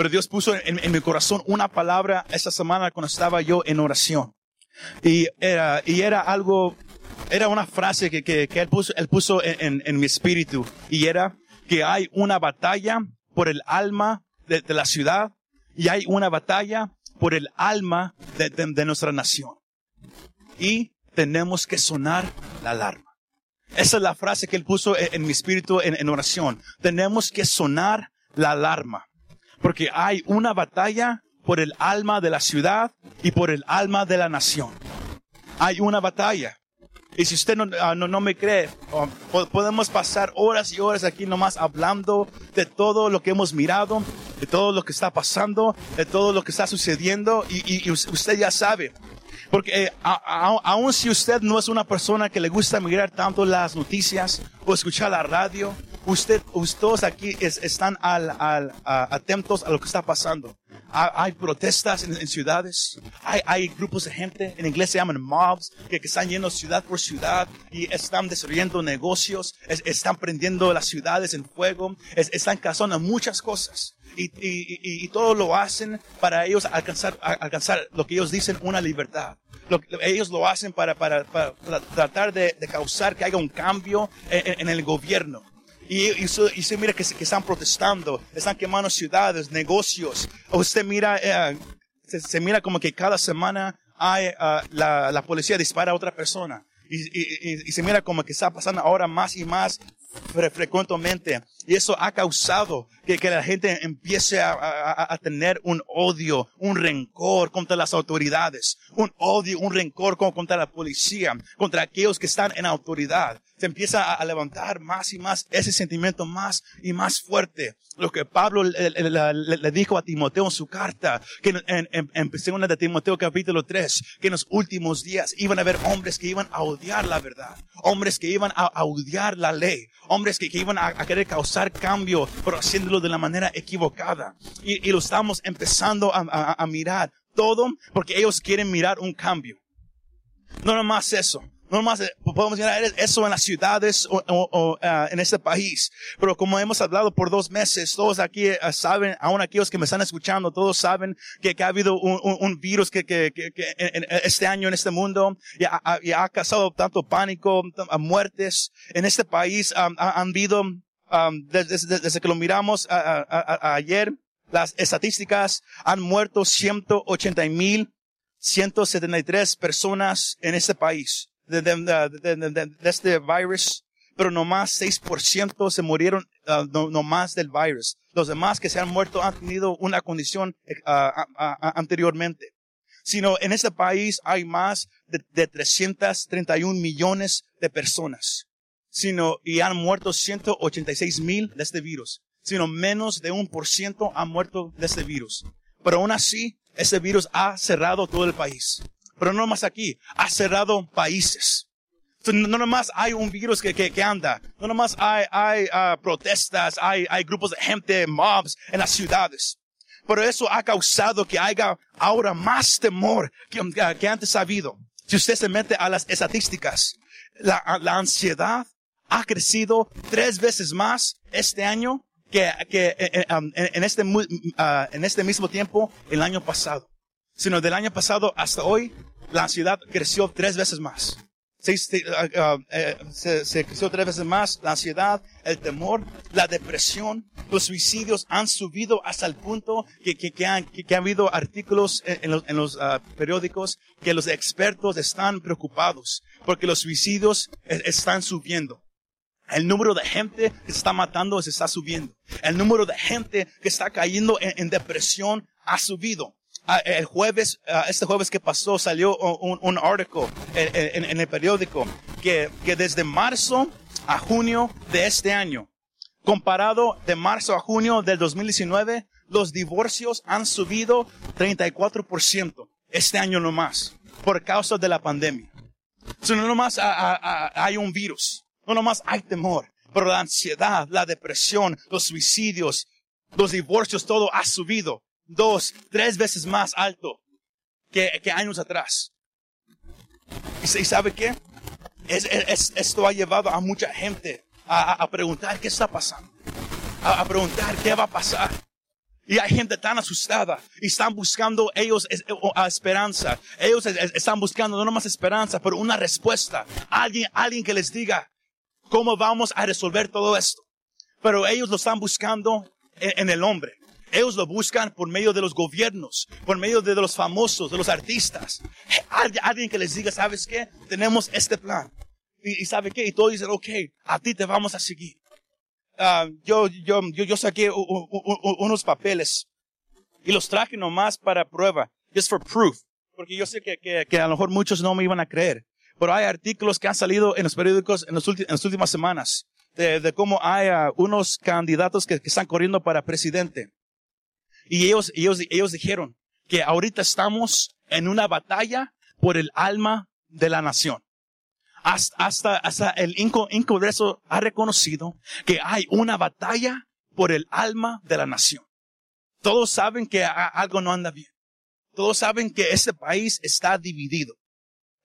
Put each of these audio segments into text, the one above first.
Pero Dios puso en, mi corazón una palabra esta semana cuando estaba yo en oración. Y era, y era algo, era una frase que, que, que él puso, él puso en, en, mi espíritu. Y era que hay una batalla por el alma de, la ciudad y hay una batalla por el alma de, de, nuestra nación. Y tenemos que sonar la alarma. Esa es la frase que él puso en, mi espíritu en, en, oración. Tenemos que sonar la alarma. Porque hay una batalla por el alma de la ciudad y por el alma de la nación. Hay una batalla. Y si usted no, ah, no, no me cree, podemos pasar horas y horas aquí nomás hablando de todo lo que hemos mirado, de todo lo que está pasando, de todo lo que está sucediendo y, y, usted ya sabe. Porque eh, si usted no es una persona que le gusta mirar tanto las noticias o escuchar la radio, usted, todos aquí están al, al, atentos a lo que está pasando. Hay, protestas en, ciudades, hay, hay, grupos de gente, en inglés se llaman mobs, que, que están yendo ciudad por ciudad y están destruyendo negocios, están prendiendo las ciudades en fuego, están causando muchas cosas. Y, y, y, todo lo hacen para ellos alcanzar, alcanzar lo que ellos dicen una libertad. Lo, ellos lo hacen para, para, para tratar de, de, causar que haya un cambio en, en el gobierno. Y, y, se mira que, que, están protestando, están quemando ciudades, negocios. Usted mira, eh, se, mira como que cada semana hay, uh, la, la, policía dispara a otra persona. Y, y, y, se mira como que está pasando ahora más y más frecuentemente. Y eso ha causado que, que la gente empiece a, a, a, tener un odio, un rencor contra las autoridades, un odio, un rencor contra la policía, contra aquellos que están en autoridad se empieza a levantar más y más ese sentimiento más y más fuerte. Lo que Pablo le, dijo a Timoteo en su carta, que en, en, en de Timoteo capítulo 3, que en los últimos días iban a haber hombres que iban a odiar la verdad, hombres que iban a, odiar la ley, hombres que, iban a, querer causar cambio, pero haciéndolo de la manera equivocada. Y, lo estamos empezando a, a mirar todo porque ellos quieren mirar un cambio. No nomás eso, no más eh, podemos mirar eso en las ciudades o, ah, en este país. Pero como hemos hablado por dos meses, todos aquí eh, saben, aún aquellos que me están escuchando, todos saben que, ha habido un, virus que, este año en este mundo y ha, causado tanto pánico, muertes. En este país han habido, desde, que lo miramos ayer, las estadísticas han muerto 180 mil 173 personas en este país de, este virus, pero nomás 6% se murieron uh, no, más del virus. Los demás que se han muerto han tenido una condición uh, anteriormente. Sino en este país hay más de 331 millones de personas. Sino, y han muerto 186 mil de este virus. Sino menos de un por ciento han muerto de este virus. Pero aún así, este virus ha cerrado todo el país. Pero no más aquí, ha cerrado países. No nomás hay un virus que, que, que anda, no nomás hay, hay uh, protestas, hay, hay grupos de gente, mobs en las ciudades. Pero eso ha causado que haya ahora más temor que, que antes ha habido. Si usted se mete a las estadísticas, la, la ansiedad ha crecido tres veces más este año que, que en, um, en, este, uh, en este mismo tiempo el año pasado. Sino del año pasado hasta hoy, la ansiedad creció tres veces más. Se, uh, uh, eh, se, se, creció tres veces más la ansiedad, el temor, la depresión, los suicidios han subido hasta el punto que, que, que, han, que, ha habido artículos en, los, en los uh, periódicos que los expertos están preocupados porque los suicidios están subiendo. El número de gente que se está matando se está subiendo. El número de gente que está cayendo en, en depresión ha subido. Ah, el jueves, ah, este jueves que pasó, salió un, un artículo en, el periódico que, que desde marzo a junio de este año, comparado de marzo a junio del 2019, los divorcios han subido 34% este año nomás, por causa de la pandemia. no nomás ah, hay un virus, no nomás hay temor, pero la ansiedad, la depresión, los suicidios, los divorcios, todo ha subido dos, tres veces más alto que, años atrás. ¿Y sabe qué? Es, esto ha llevado a mucha gente a, a preguntar qué está pasando, a, a, preguntar qué va a pasar. Y hay gente tan asustada y están buscando ellos esperanza. Ellos están buscando no más esperanza, pero una respuesta. Alguien, alguien que les diga cómo vamos a resolver todo esto. Pero ellos lo están buscando en, el hombre. Ellos lo buscan por medio de los gobiernos, por medio de los famosos, de los artistas. Alguien que les diga, ¿sabes qué? Tenemos este plan. Y, ¿sabe qué? Y todos dicen, ok, a ti te vamos a seguir. Ah, yo, yo, yo, yo saqué unos papeles y los traje nomás para prueba. Just for proof. Porque yo sé que, que, que, a lo mejor muchos no me iban a creer. Pero hay artículos que han salido en los periódicos en, los las últimas semanas de, cómo hay uh, unos candidatos que, están corriendo para presidente. Y ellos, ellos, ellos dijeron que ahorita estamos en una batalla por el alma de la nación hasta, hasta, el Congreso ha reconocido que hay una batalla por el alma de la nación. Todos saben que algo no anda bien. Todos saben que este país está dividido.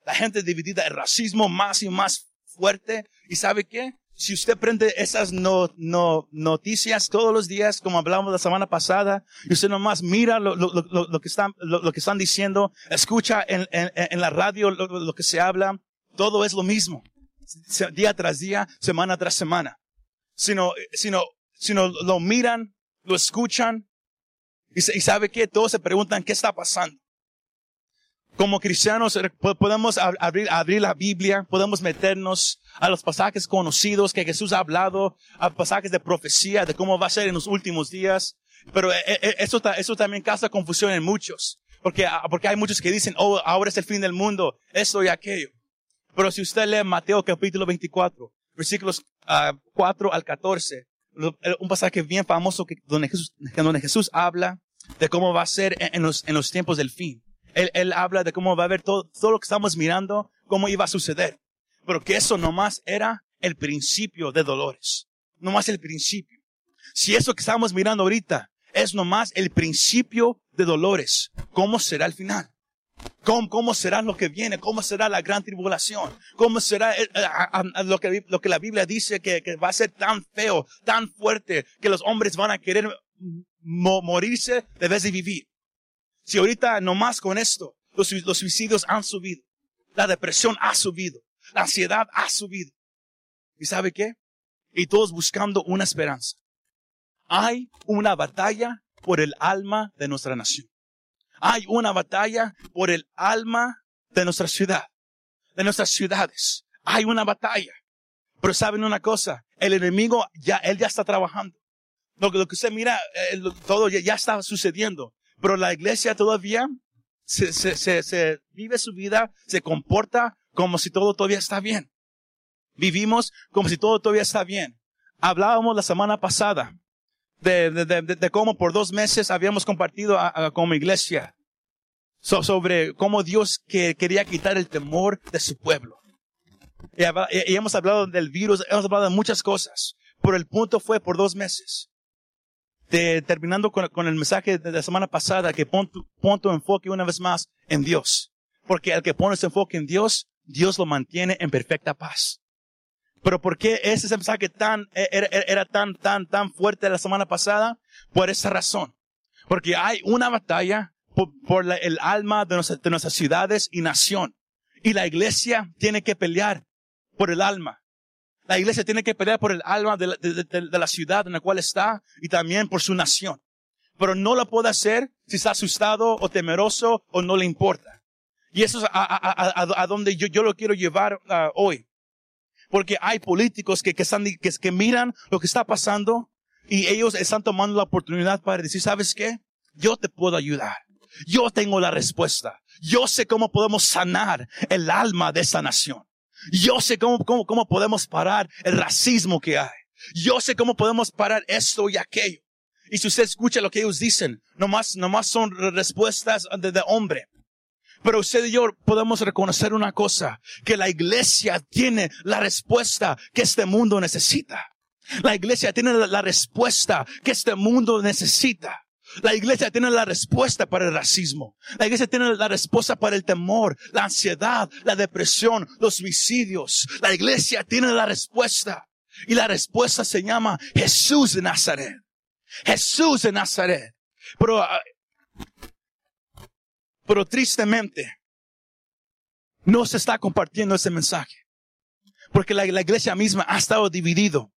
La gente dividida, el racismo más y más fuerte. ¿Y sabe qué? Si usted prende esas no, no, noticias todos los días, como hablamos la semana pasada, y usted nomás mira lo, lo, lo, lo que, están, lo, que están diciendo, escucha en, en, en la radio lo, que se habla, todo es lo mismo. Día tras día, semana tras semana. Sino, sino, sino lo miran, lo escuchan, y, sabe que todos se preguntan qué está pasando. Como cristianos eh, podemos abrir, abrir la Biblia, podemos meternos a los pasajes conocidos que Jesús ha hablado, a pasajes de profecía, de cómo va a ser en los últimos días. Pero eh, eh, eso, eso también causa confusión en muchos. Porque, ah, porque hay muchos que dicen, oh, ahora es el fin del mundo, esto y aquello. Pero si usted lee Mateo capítulo 24, versículos 4 ah, al 14, eh, un pasaje bien famoso que, donde, Jesús, donde Jesús habla de cómo va a ser en, los, en los tiempos del fin. Él, él habla de cómo va a haber todo, todo lo que estamos mirando, cómo iba a suceder. Pero que eso nomás era el principio de dolores. Nomás el principio. Si eso que estamos mirando ahorita es nomás el principio de dolores, ¿cómo será el final? ¿Cómo, ¿Cómo, será lo que viene? ¿Cómo será la gran tribulación? ¿Cómo será lo, que, lo que la Biblia dice que, que, va a ser tan feo, tan fuerte, que los hombres van a querer morirse de vez de vivir? Si ahorita nomás con esto, los, los suicidios han subido, la depresión ha subido, la ansiedad ha subido. ¿Y sabe qué? Y todos buscando una esperanza. Hay una batalla por el alma de nuestra nación. Hay una batalla por el alma de nuestra ciudad, de nuestras ciudades. Hay una batalla. Pero saben una cosa, el enemigo ya, él ya está trabajando. Lo, lo que usted mira, eh, todo ya, ya, está sucediendo. Pero la iglesia todavía se, se, se, se vive su vida, se comporta como si todo todavía está bien. Vivimos como si todo todavía está bien. Hablábamos la semana pasada de, de, de, cómo por dos meses habíamos compartido como iglesia sobre cómo Dios que, quería quitar el temor de su pueblo. Y, hemos hablado del virus, hemos hablado de muchas cosas, pero el punto fue por dos meses. De, terminando con, con, el mensaje de la semana pasada, que pon tu, pon tu enfoque una vez más en Dios. Porque el que pone ese enfoque en Dios, Dios lo mantiene en perfecta paz. Pero ¿por qué ese mensaje tan, e, era, era tan, tan, tan fuerte la semana pasada? Por esa razón. Porque hay una batalla por, por el alma de, de nuestras ciudades y nación. Y la iglesia tiene que pelear por el alma. La iglesia tiene que pelear por el alma de la, ciudad en la cual está y también por su nación. Pero no lo puede hacer si está asustado o temeroso o no le importa. Y eso es a, donde yo, lo quiero llevar uh, hoy. Porque hay políticos que, que miran lo que está pasando y ellos están tomando la oportunidad para decir, ¿sabes qué? Yo te puedo ayudar. Yo tengo la respuesta. Yo sé cómo podemos sanar el alma de esta nación. Yo sé cómo, cómo, cómo podemos parar el racismo que hay. Yo sé cómo podemos parar esto y aquello. Y si usted escucha lo que ellos dicen, nomás, nomás son respuestas de, de hombre. Pero usted y yo podemos reconocer una cosa, que la iglesia tiene la respuesta que este mundo necesita. La iglesia tiene la respuesta que este mundo necesita. La iglesia tiene la respuesta para el racismo. La iglesia tiene la respuesta para el temor, la ansiedad, la depresión, los suicidios. La iglesia tiene la respuesta. Y la respuesta se llama Jesús de Nazaret. Jesús de Nazaret. Pero, ah, pero tristemente, no se está compartiendo ese mensaje. Porque la, iglesia misma ha estado dividido.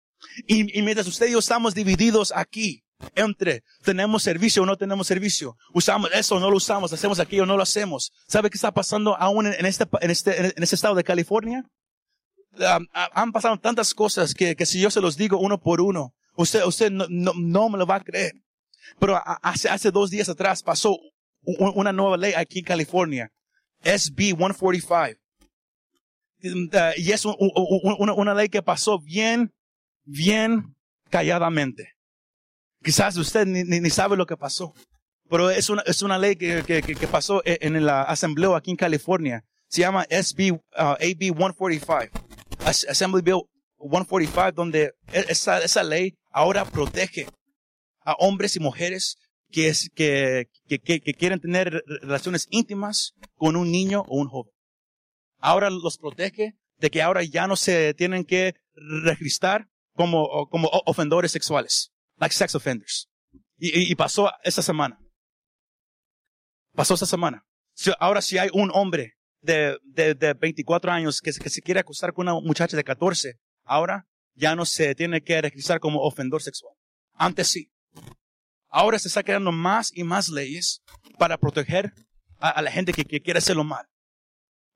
Y, y mientras usted y yo estamos divididos aquí, entre tenemos servicio o no tenemos servicio, usamos eso o no lo usamos, hacemos aquello o no lo hacemos. ¿Sabe qué está pasando aún en, este, en este, en este estado de California? Han pasado tantas cosas que, que si yo se los digo uno por uno, usted, usted no, no, no me lo va a creer. Pero hace, hace dos días atrás pasó una nueva ley aquí en California, SB 145. Uh, y es una, una ley que pasó bien, bien calladamente. Quizás usted ni, ni, sabe lo que pasó. Pero es una, es una ley que, que, que pasó e, en, la asamblea aquí en California. Se llama SB, uh, AB 145. Assembly Bill 145, donde e, esa, esa ley ahora protege a hombres y mujeres que, es, que, que, que, quieren tener relaciones íntimas con un niño o un joven. Ahora los protege de que ahora ya no se tienen que registrar como, como ofendores sexuales like sex offenders. Y, pasó esta semana. Pasó esta semana. ahora si hay un hombre de, de, de 24 años que, que se quiere acostar con una muchacha de 14, ahora ya no se tiene que registrar como ofendor sexual. Antes sí. Ahora se está creando más y más leyes para proteger a, la gente que, que, quiere hacerlo mal.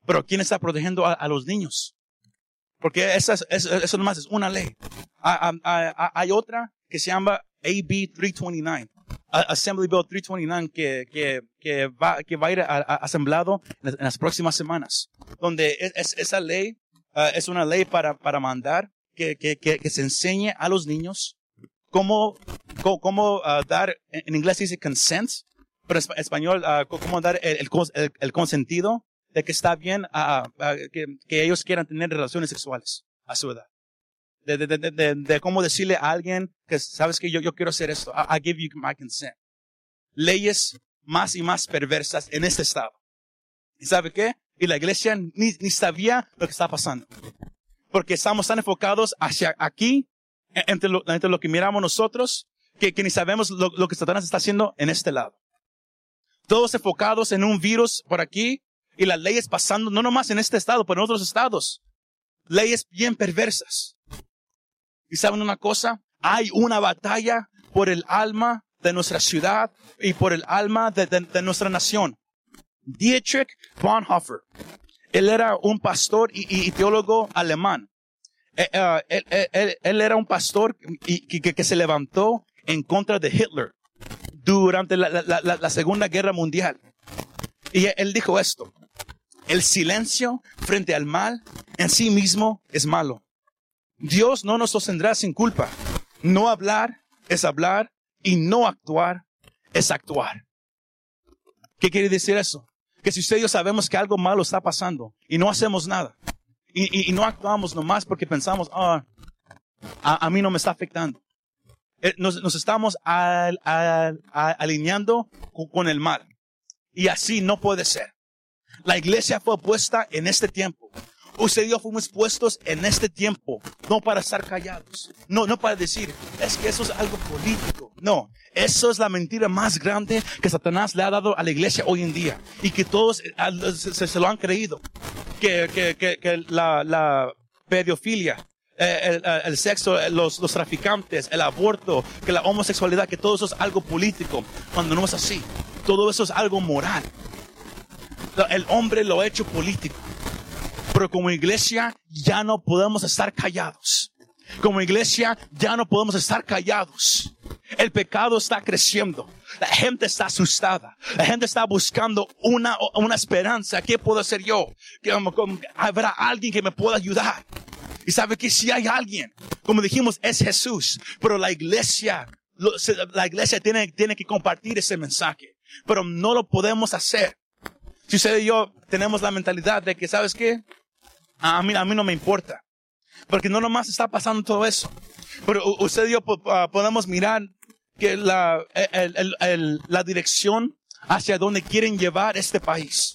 Pero ¿quién está protegiendo a, los niños? Porque esa, eso, eso nomás es una ley. hay otra que se llama AB 329. Assembly Bill 329 que, que, que, va, que va a ir asemblado en, las próximas semanas. Donde es, esa ley uh, es una ley para, para mandar que, que, que, se enseñe a los niños cómo, cómo, uh, dar, en inglés dice consent, pero en español, uh, cómo dar el, el, el, consentido de que está bien que, que ellos quieran tener relaciones sexuales a su edad de, de, de, de, cómo decirle a alguien que sabes que yo, yo quiero hacer esto. I, give you my consent. Leyes más y más perversas en este estado. ¿Y sabe qué? Y la iglesia ni, ni sabía lo que está pasando. Porque estamos tan enfocados hacia aquí, entre lo, entre lo que miramos nosotros, que, que ni sabemos lo, lo que Satanás está haciendo en este lado. Todos enfocados en un virus por aquí y las leyes pasando, no nomás en este estado, pero en otros estados. Leyes bien perversas. Y saben una cosa, hay una batalla por el alma de nuestra ciudad y por el alma de, nuestra nación. Dietrich Bonhoeffer, él era un pastor y, teólogo alemán. Eh, eh, él, era un pastor y, que, se levantó en contra de Hitler durante la, la Segunda Guerra Mundial. Y él dijo esto, el silencio frente al mal en sí mismo es malo. Dios no nos sostendrá sin culpa. No hablar es hablar y no actuar es actuar. ¿Qué quiere decir eso? Que si usted y yo sabemos que algo malo está pasando y no hacemos nada y, no actuamos nomás porque pensamos, ah, a, mí no me está afectando. Eh, nos, estamos alineando con el mal. Y así no puede ser. La iglesia fue puesta en este tiempo Usted y yo fuimos puestos en este tiempo, no para estar callados, no, no para decir, es que eso es algo político. No, eso es la mentira más grande que Satanás le ha dado a la iglesia hoy en día y que todos eh, se, lo han creído. Que, que, que, la, la pedofilia, eh, el, el, sexo, los, los traficantes, el aborto, que la homosexualidad, que todo eso es algo político, cuando no es así. Todo eso es algo moral. El hombre lo ha hecho político. Pero como iglesia ya no podemos estar callados. Como iglesia ya no podemos estar callados. El pecado está creciendo. La gente está asustada. La gente está buscando una, una esperanza. ¿Qué puedo hacer yo? ¿Habrá alguien que me pueda ayudar? Y sabe que si hay alguien, como dijimos, es Jesús. Pero la iglesia, la iglesia tiene, tiene que compartir ese mensaje. Pero no lo podemos hacer. Si usted y yo tenemos la mentalidad de que, ¿sabes qué? A mí, a mí no me importa. Porque no nomás está pasando todo eso. Pero usted y yo ah, podemos mirar que la, la dirección hacia donde quieren llevar este país.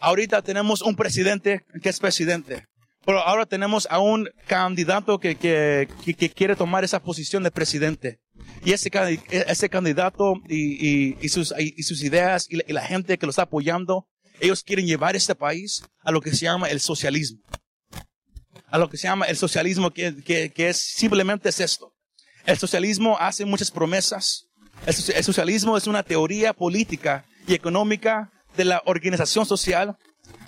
Ahorita tenemos un presidente que es presidente. Pero ahora tenemos a un candidato que, que, que, quiere tomar esa posición de presidente. y ese, ese candidato y, y, y sus ideas y la, gente que lo está apoyando, ellos quieren llevar este país a lo que se llama el socialismo. A lo que se llama el socialismo, que, que, que es simplemente es esto. El socialismo hace muchas promesas. El, el socialismo es una teoría política y económica de la organización social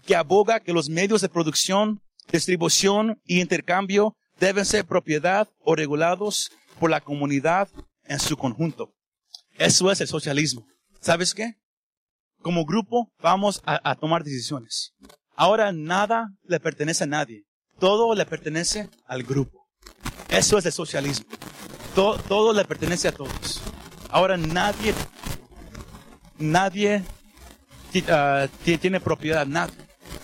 que aboga que los medios de producción, distribución y intercambio deben ser propiedad o regulados por la comunidad en su conjunto. Eso es el socialismo. ¿Sabes qué? Como grupo vamos a, tomar decisiones. Ahora nada le pertenece a nadie. Todo le pertenece al grupo. Eso es el socialismo. Todo, le pertenece a todos. Ahora nadie, nadie uh, tiene propiedad, nadie.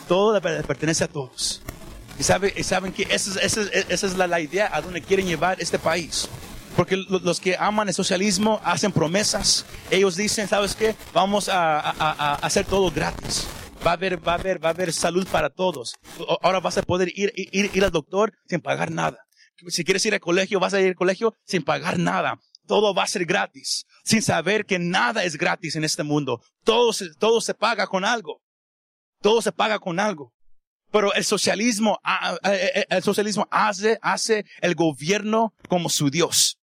Todo le pertenece a todos. Y, sabe, y saben que esa es, esa es, la, la, idea a donde quieren llevar este país. Porque los que aman el socialismo hacen promesas. Ellos dicen, ¿sabes qué? Vamos a, hacer todo gratis. Va a haber, va a haber, va a haber salud para todos. Ahora vas a poder ir al doctor sin pagar nada. Si quieres ir al colegio, vas a ir al colegio sin pagar nada. Todo va a ser gratis. Sin saber que nada es gratis en este mundo. Todo se, todo se paga con algo. Todo se paga con algo. Pero el socialismo, el socialismo hace, hace el gobierno como su Dios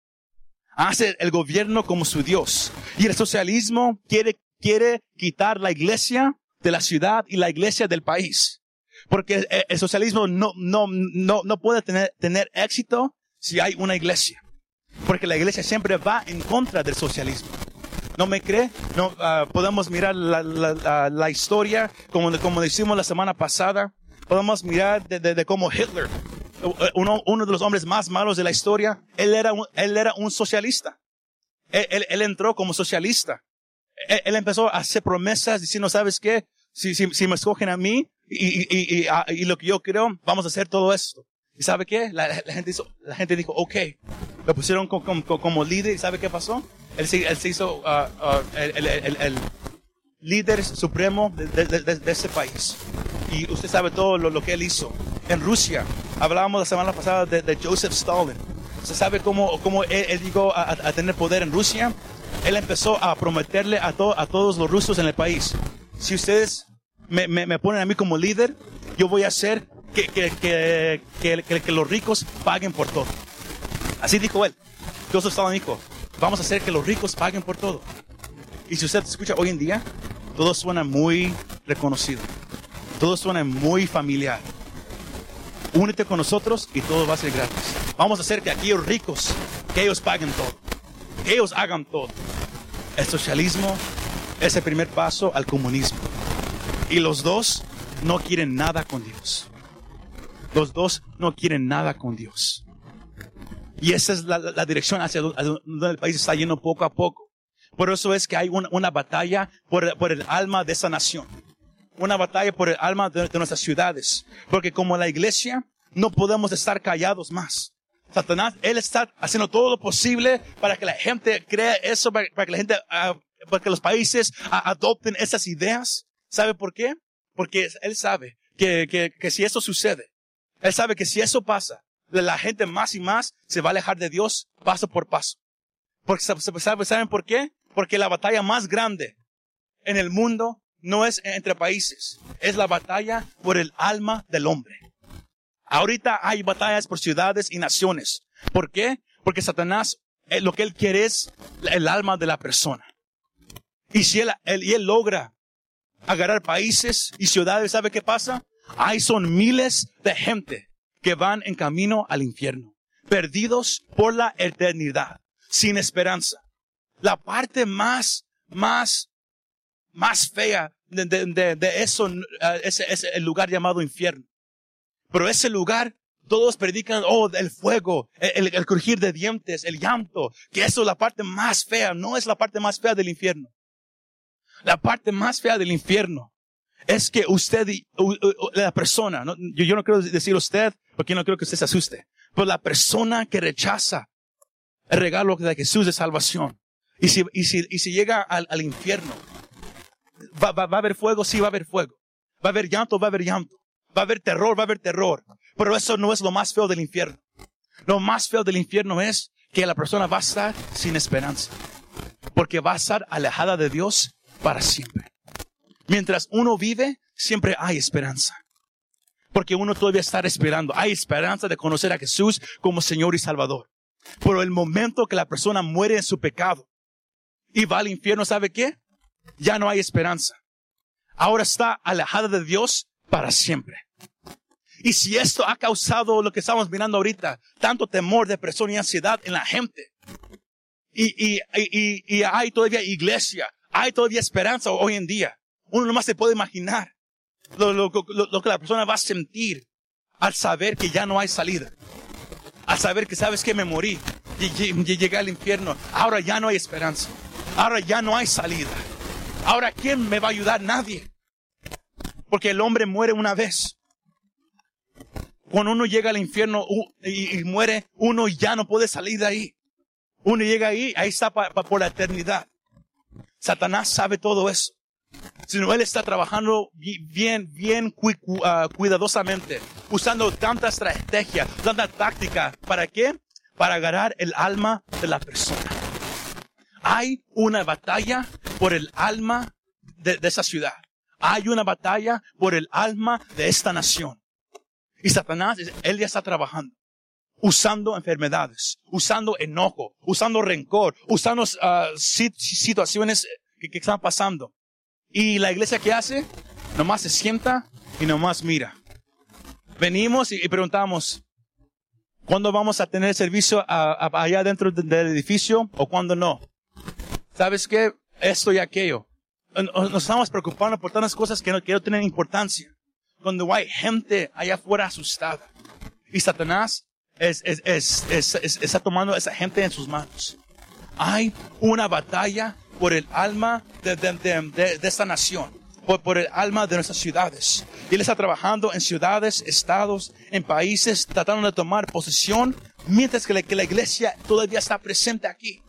hace el gobierno como su Dios. Y el socialismo quiere, quiere quitar la iglesia de la ciudad y la iglesia del país. Porque el socialismo no, no, no, no puede tener, tener éxito si hay una iglesia. Porque la iglesia siempre va en contra del socialismo. ¿No me cree? No, uh, podemos mirar la, la, la, historia, como, como decimos la semana pasada. Podemos mirar de, de, de cómo Hitler uno, uno de los hombres más malos de la historia, él era un, él era un socialista. Él, él, entró como socialista. Él, empezó a hacer promesas diciendo, ¿sabes qué? Si, si, si me escogen a mí y, y, y, ah, y, lo que yo creo, vamos a hacer todo esto. ¿Y sabe qué? La, la gente, hizo, la gente dijo, ok. Lo pusieron como, como, como líder y ¿sabe qué pasó? Él se, él se hizo uh, uh, el, el, el, líder supremo de, de, de, ese país. Y usted sabe todo lo, lo que él hizo. En Rusia, Hablábamos la semana pasada de, Joseph Stalin. ¿Se sabe cómo, cómo él, llegó a, tener poder en Rusia? Él empezó a prometerle a, a todos los rusos en el país, si ustedes me, me, ponen a mí como líder, yo voy a hacer que, que, que, que, los ricos paguen por todo. Así dijo él. Joseph Stalin dijo, vamos a hacer que los ricos paguen por todo. Y si usted escucha hoy en día, todo suena muy reconocido. Todo suena muy familiar únete con nosotros y todo va a ser gratis. Vamos a hacer que aquellos ricos, que ellos paguen todo, que ellos hagan todo. El socialismo es el primer paso al comunismo. Y los dos no quieren nada con Dios. Los dos no quieren nada con Dios. Y esa es la, dirección hacia donde el país está yendo poco a poco. Por eso es que hay una, batalla por, por el alma de esa nación una batalla por el alma de, nuestras ciudades. Porque como la iglesia, no podemos estar callados más. Satanás, él está haciendo todo lo posible para que la gente crea eso, para, que la gente, uh, para que los países adopten esas ideas. ¿Sabe por qué? Porque él sabe que, que, que si eso sucede, él sabe que si eso pasa, la gente más y más se va a alejar de Dios paso por paso. Porque, ¿saben por qué? Porque la batalla más grande en el mundo no es entre países, es la batalla por el alma del hombre. Ahorita hay batallas por ciudades y naciones. ¿Por qué? Porque Satanás, eh, lo que él quiere es el alma de la persona. Y si él, y él logra agarrar países y ciudades, ¿sabe qué pasa? Hay son miles de gente que van en camino al infierno, perdidos por la eternidad, sin esperanza. La parte más, más más fea de, de, de eso uh, es, el lugar llamado infierno. Pero ese lugar, todos predican, oh, el fuego, el, el, crujir de dientes, el llanto, que eso es la parte más fea, no es la parte más fea del infierno. La parte más fea del infierno es que usted, la persona, no, yo, yo, no quiero decir usted, porque no quiero que usted se asuste, pero la persona que rechaza el regalo de Jesús de salvación, y si, y si, y si llega al, al infierno, Va, va, va a haber fuego, sí va a haber fuego. Va a haber llanto, va a haber llanto. Va a haber terror, va a haber terror. Pero eso no es lo más feo del infierno. Lo más feo del infierno es que la persona va a estar sin esperanza. Porque va a estar alejada de Dios para siempre. Mientras uno vive, siempre hay esperanza. Porque uno todavía está esperando. Hay esperanza de conocer a Jesús como Señor y Salvador. Pero el momento que la persona muere en su pecado y va al infierno, ¿sabe qué? Ya no hay esperanza. Ahora está alejada de Dios para siempre. Y si esto ha causado lo que estamos mirando ahorita, tanto temor, depresión y ansiedad en la gente, y, y, y, y hay todavía iglesia, hay todavía esperanza hoy en día, uno nomás se puede imaginar lo, lo, lo, que la persona va a sentir al saber que ya no hay salida. Al saber que sabes que me morí y, llegué al infierno. Ahora ya no hay esperanza. Ahora ya no hay salida. Ahora ¿quién me va a ayudar? Nadie. Porque el hombre muere una vez. Cuando uno llega al infierno y, muere, uno ya no puede salir de ahí. Uno llega ahí, ahí está por la eternidad. Satanás sabe todo eso sino Él está trabajando bien, bien ah, cuidadosamente, usando tanta estrategia, tanta táctica. ¿Para qué? Para agarrar el alma de la persona. Hay una batalla por el alma de, esa ciudad. Hay una batalla por el alma de esta nación. Y Satanás, él ya está trabajando usando enfermedades, usando enojo, usando rencor, usando ah, situaciones que, están pasando y la iglesia que hace, nomás se sienta y nomás mira. Venimos y, preguntamos, ¿cuándo vamos a tener servicio allá dentro del edificio o cuándo no? ¿Sabes qué? Esto y aquello. Nos estamos preocupando por tantas cosas que no, quiero tener importancia. Cuando hay gente allá afuera asustada. Y Satanás es, es, es, está tomando a esa gente en sus manos. Hay una batalla por el alma de, de, esta nación, por, por, el alma de nuestras ciudades. Y Él está trabajando en ciudades, estados, en países, tratando de tomar posesión, mientras que la, que la iglesia todavía está presente aquí.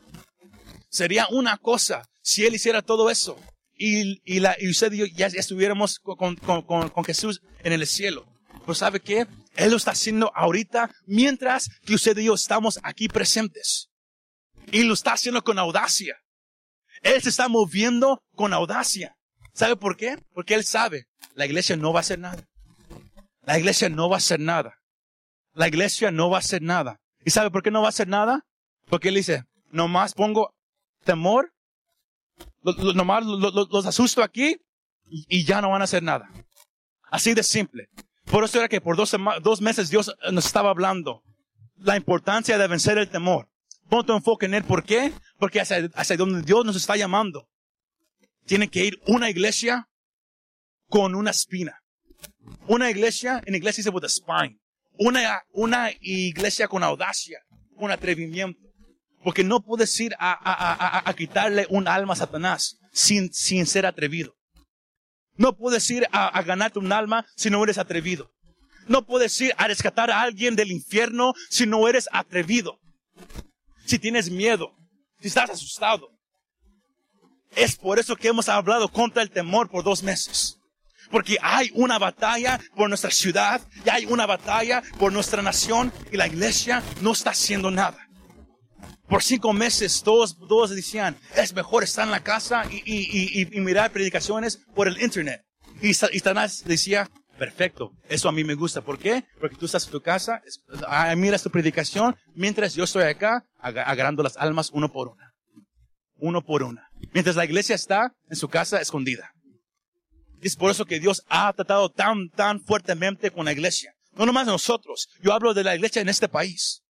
Sería una cosa si Él hiciera todo eso y, y, la, y usted y yo ya, estuviéramos con, con, con, con Jesús en el cielo. Pero ¿sabe qué? Él lo está haciendo ahorita mientras que usted y yo estamos aquí presentes. Y lo está haciendo con audacia. Él se está moviendo con audacia. ¿Sabe por qué? Porque Él sabe, la iglesia no va a hacer nada. La iglesia no va a hacer nada. La iglesia no va a hacer nada. ¿Y sabe por qué no va a hacer nada? Porque Él dice, nomás pongo temor, nomás los asusto aquí y, ya no van a hacer nada. Así de simple. Por eso era que por dos, dos meses Dios nos estaba hablando la importancia de vencer el temor. Pon tu enfoque en Él. ¿Por qué? Porque hacia, hacia donde Dios nos está llamando, tiene que ir una iglesia con una espina. Una iglesia, en iglesia dice with a spine. Una, una iglesia con audacia, con atrevimiento. Porque no puedes ir a, a, a, a quitarle un alma a Satanás sin, sin ser atrevido. No puedes ir a, ganarte un alma si no eres atrevido. No puedes ir a rescatar a alguien del infierno si no eres atrevido si tienes miedo, si estás asustado. Es por eso que hemos hablado contra el temor por dos meses. Porque hay una batalla por nuestra ciudad y hay una batalla por nuestra nación y la iglesia no está haciendo nada. Por cinco meses todos, todos decían, es mejor estar en la casa y, y, y, y mirar predicaciones por el internet. Y, Satanás decía, Perfecto. Eso a mí me gusta. ¿Por qué? Porque tú estás en tu casa, ah, miras tu predicación, mientras yo estoy acá agarrando las almas uno por una. Uno por una. Mientras la iglesia está en su casa escondida. Es por eso que Dios ha tratado tan, tan fuertemente con la iglesia. No nomás nosotros. Yo hablo de la iglesia en este país.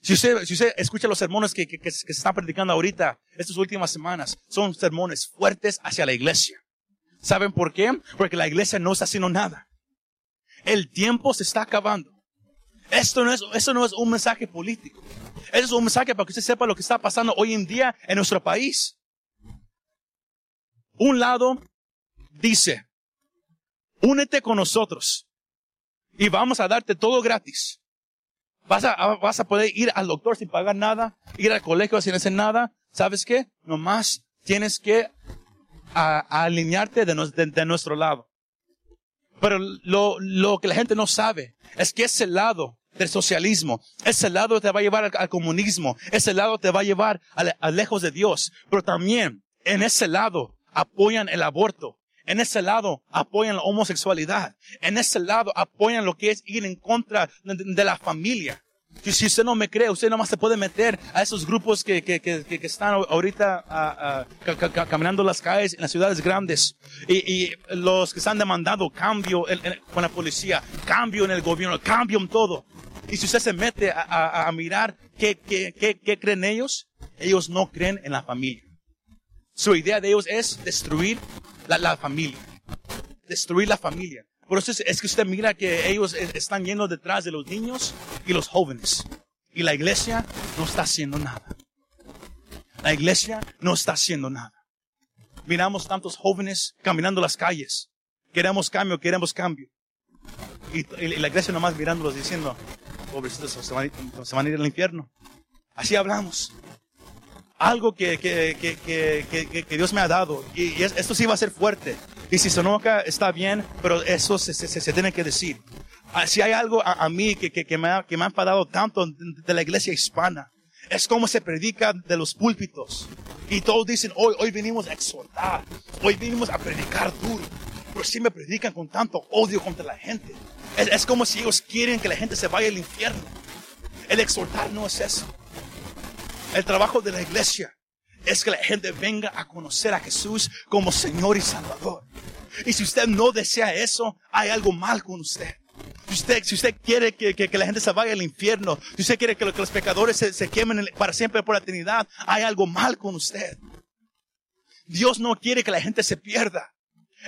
Si usted, si usted escucha los sermones que, que, que se están predicando ahorita, estas últimas semanas, son sermones fuertes hacia la iglesia. ¿Saben por qué? Porque la iglesia no está haciendo nada. El tiempo se está acabando. Esto no es, esto no es un mensaje político. Eso es un mensaje para que usted sepa lo que está pasando hoy en día en nuestro país. Un lado dice, únete con nosotros y vamos a darte todo gratis. Vas a, vas a poder ir al doctor sin pagar nada, ir al colegio sin hacer nada. ¿Sabes qué? Nomás tienes que alinearte de nuestro lado. Pero lo, lo que la gente no sabe es que ese lado del socialismo. Ese lado te va a llevar al, comunismo. Ese lado te va a llevar a, lejos de Dios. Pero también en ese lado apoyan el aborto. En ese lado apoyan la homosexualidad. En ese lado apoyan lo que es ir en contra de la familia. Si usted no me cree, usted nomás se puede meter a esos grupos que, que, que, que están ahorita caminando las calles en las ciudades grandes y, y los que están demandando cambio con la policía, cambio en el gobierno, cambio en todo. Y si usted se mete a, a mirar qué, qué, qué, qué creen ellos, ellos no creen en la familia. Su idea de ellos es destruir la, familia. Destruir la familia. Por eso es, que usted mira que ellos están yendo detrás de los niños y los jóvenes. Y la iglesia no está haciendo nada. La iglesia no está haciendo nada. Miramos tantos jóvenes caminando las calles. Queremos cambio, queremos cambio. Y, la iglesia nomás mirándolos diciendo, pobrecitos, se van, se van a ir al infierno. Así hablamos algo que, que, que, que, Dios me ha dado. Y, esto sí va a ser fuerte. Y si Sonoca está bien, pero eso se, se, se tiene que decir. Ah, si hay algo a, mí que, que, me ha, que me ha enfadado tanto de la iglesia hispana, es como se predica de los púlpitos. Y todos dicen, hoy, hoy venimos a exhortar, hoy venimos a predicar duro. Pero siempre predican con tanto odio contra la gente. Es, es como si ellos quieren que la gente se vaya al infierno. El exhortar no es eso. El trabajo de la iglesia es que la gente venga a conocer a Jesús como Señor y Salvador. Y si usted no desea eso, hay algo mal con usted. Si usted, si usted quiere que, que, la gente se vaya al infierno, si usted quiere que, los pecadores se, quemen para siempre por la eternidad, hay algo mal con usted. Dios no quiere que la gente se pierda.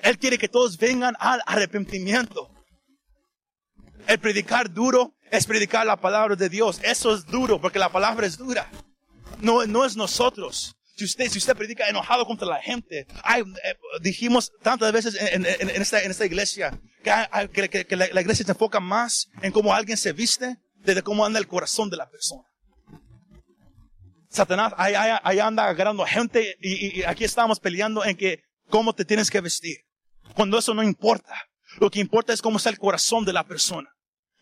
Él quiere que todos vengan al arrepentimiento. El predicar duro es predicar la palabra de Dios. Eso es duro porque la palabra es dura no, no es nosotros. Si usted, si usted predica enojado contra la gente, hay, eh, dijimos tantas veces en, esta, iglesia que, que, que la, iglesia se enfoca más en cómo alguien se viste desde cómo anda el corazón de la persona. Satanás ahí, ahí, anda agarrando gente y, y, aquí estamos peleando en que cómo te tienes que vestir. Cuando eso no importa. Lo que importa es cómo está el corazón de la persona.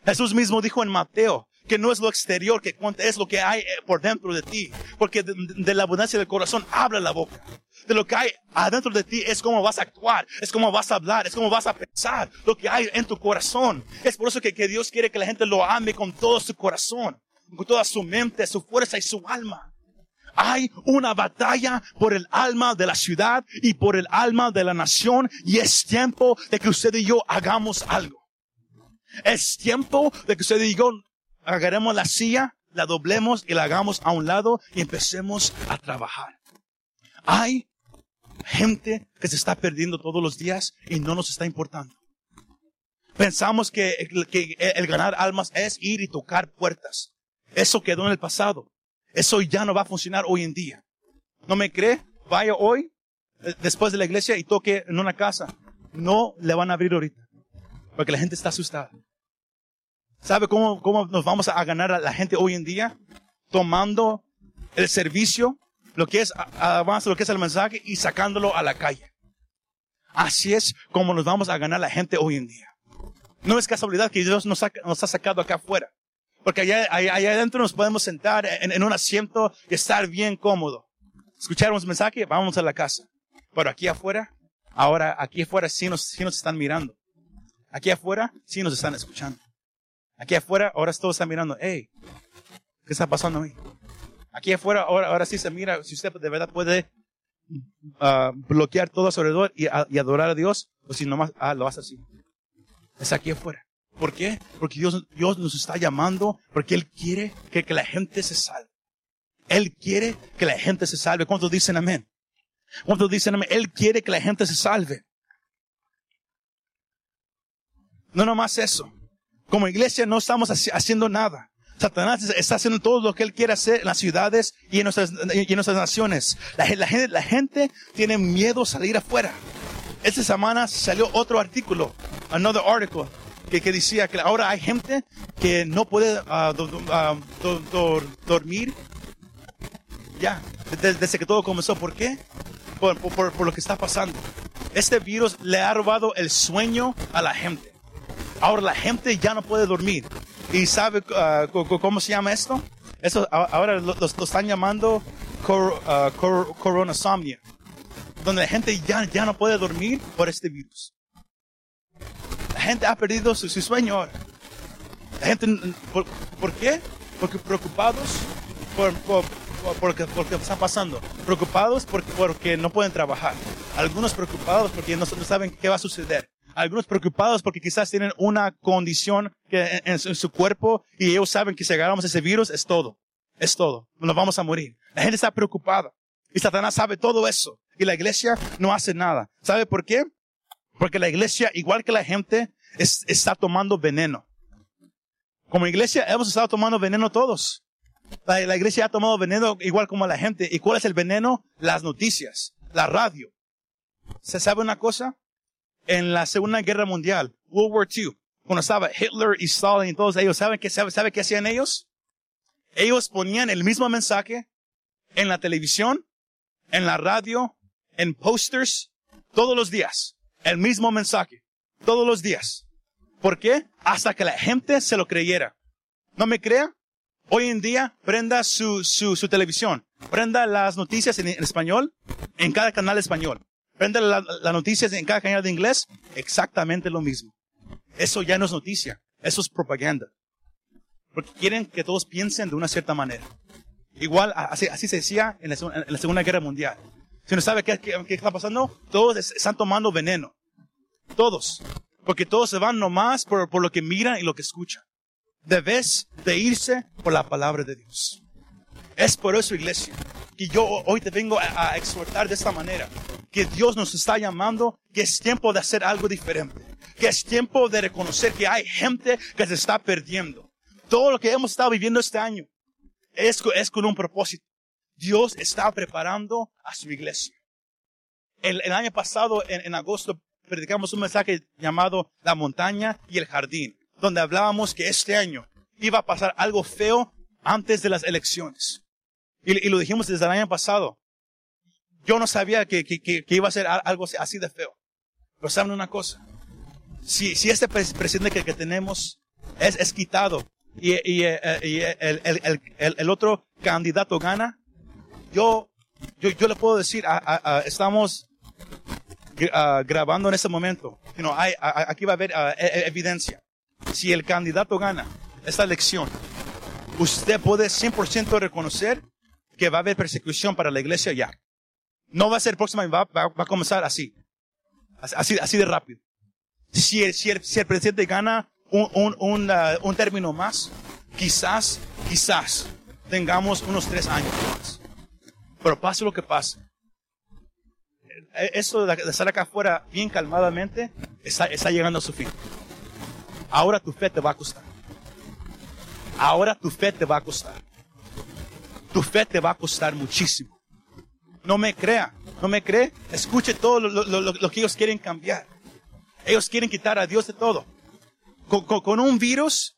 Jesús mismo dijo en Mateo, que no es lo exterior que es lo que hay eh, por dentro de ti. Porque de, la abundancia del corazón habla la boca. De lo que hay adentro de ti es cómo vas a actuar, es cómo vas a hablar, es cómo vas a pensar, lo que hay en tu corazón. Es por eso que, que Dios quiere que la gente lo ame con todo su corazón, con toda su mente, su fuerza y su alma. Hay una batalla por el alma de la ciudad y por el alma de la nación y es tiempo de que usted y yo hagamos algo. Es tiempo de que usted y yo agarremos la silla, la doblemos y la hagamos a un lado y empecemos a trabajar. Hay gente que se está perdiendo todos los días y no nos está importando. Pensamos que, que el ganar almas es ir y tocar puertas. Eso quedó en el pasado. Eso ya no va a funcionar hoy en día. ¿No me cree? Vaya hoy, eh, después de la iglesia, y toque en una casa. No le van a abrir ahorita. Porque la gente está asustada. ¿Sabe cómo, cómo nos vamos a ganar a la gente hoy en día? Tomando el servicio, lo que es avance, lo que es el mensaje y sacándolo a la calle. Así es como nos vamos a ganar a la gente hoy en día. No es casualidad que Dios nos, ha sacado acá afuera. Porque allá, allá, adentro nos podemos sentar en, en, un asiento y estar bien cómodo. Escuchar un mensaje, vamos a la casa. Pero aquí afuera, ahora aquí afuera sí nos, sí nos están mirando. Aquí afuera sí nos están escuchando. Aquí afuera, ahora todos están mirando, hey, ¿qué está pasando ahí? Aquí afuera, ahora, ahora sí se mira, si usted de verdad puede uh, bloquear todo a su alrededor y, y, adorar a Dios, o si nomás, ah, lo hace así. Es aquí afuera. ¿Por qué? Porque Dios, Dios nos está llamando, porque Él quiere que, que la gente se salve. Él quiere que la gente se salve. ¿Cuántos dicen amén? ¿Cuántos dicen amén? Él quiere que la gente se salve. No nomás eso. Como iglesia no estamos haciendo nada. Satanás está haciendo todo lo que él quiere hacer en las ciudades y en nuestras, naciones. La, gente, tiene miedo salir afuera. Esta semana salió otro artículo, another article, que, decía que ahora hay gente que no puede uh, dormir ya, desde, que todo comenzó. ¿Por qué? Por lo que está pasando. Este virus le ha robado el sueño a la gente. Ahora la gente ya no puede dormir. ¿Y sabe ah, cómo se llama esto? Eso ahora lo, están llamando cor, ah, cor- coronasomnia, donde la gente ya, ya no puede dormir por este virus. La gente ha perdido su, su sueño ahora. La gente, ¿por, por qué? Porque preocupados por, por, por, por, qué- por qué está pasando. Preocupados porque, porque no pueden trabajar. Algunos preocupados porque no saben qué va a suceder. Algunos preocupados porque quizás tienen una condición que en, en su, cuerpo y ellos saben que si agarramos ese virus es todo. Es todo. Nos vamos a morir. La gente está preocupada. Y Satanás sabe todo eso. Y la iglesia no hace nada. ¿Sabe por qué? Porque la iglesia, igual que la gente, es- está tomando veneno. Como iglesia hemos estado tomando veneno todos. La, la iglesia ha tomado veneno igual como la gente. ¿Y cuál es el veneno? Las noticias, la radio. ¿Se sabe una cosa? En la Segunda Guerra Mundial, World War II, cuando estaba Hitler y Stalin y todos ellos, ¿saben qué, sabe, sabe qué hacían ellos? Ellos ponían el mismo mensaje en la televisión, en la radio, en posters, todos los días. El mismo mensaje. Todos los días. ¿Por qué? Hasta que la gente se lo creyera. ¿No me crea? Hoy en día, prenda su, su, su televisión. Prenda las noticias en, en español, en cada canal español. Prenda la- las noticias en cada canal de inglés, exactamente lo mismo. Eso ya no es noticia. Eso es propaganda. Porque quieren que todos piensen de una cierta manera. Igual, así, se decía en la, la Segunda Guerra Mundial. Si no sabe qué, está pasando, todos es- están tomando veneno. Todos. Porque todos se van nomás por, por lo que miran y lo que escuchan. Debes de irse por la palabra de Dios. Es por eso, iglesia, que yo hoy te vengo a, exhortar de esta manera. Que Dios nos está llamando, que es tiempo de hacer algo diferente. Que es tiempo de reconocer que hay gente que se está perdiendo. Todo lo que hemos estado viviendo este año es, es con un propósito. Dios está preparando a su iglesia. El, año pasado, en agosto, predicamos un mensaje llamado La montaña y el jardín, donde hablábamos que este año iba a pasar algo feo antes de las elecciones. Y, y lo dijimos desde el año pasado. Yo no sabía que, que- que- iba a ser algo así de feo. Pero saben una cosa. Si, si este pres- presidente que, tenemos es, es quitado y, y, eh, eh, y el, el- el- el- el otro candidato gana, yo, yo, yo le puedo decir, a- a- a- estamos ah, grabando en este momento. You know, hay- aquí va a haber ah, e- e- evidencia. Si el candidato gana esta elección, usted puede 100% reconocer que va a haber persecución para la iglesia ya. No va a ser próxima, va, va, va a comenzar así. Así, así de rápido. Si el, si el, si el presidente gana un, un, un, ah, un término más, quizás, quizás tengamos unos tres años más. Pero pase lo que pase. eh, Esto de de estar acá afuera bien calmadamente está, está llegando a su fin. Ahora tu fe te va a costar. Ahora tu fe te va a costar. Tu fe te va a costar muchísimo. No me crea, no me cree. Escuche todo lo, lo- lo- que ellos quieren cambiar. Ellos quieren quitar a Dios de todo. Con, con- un virus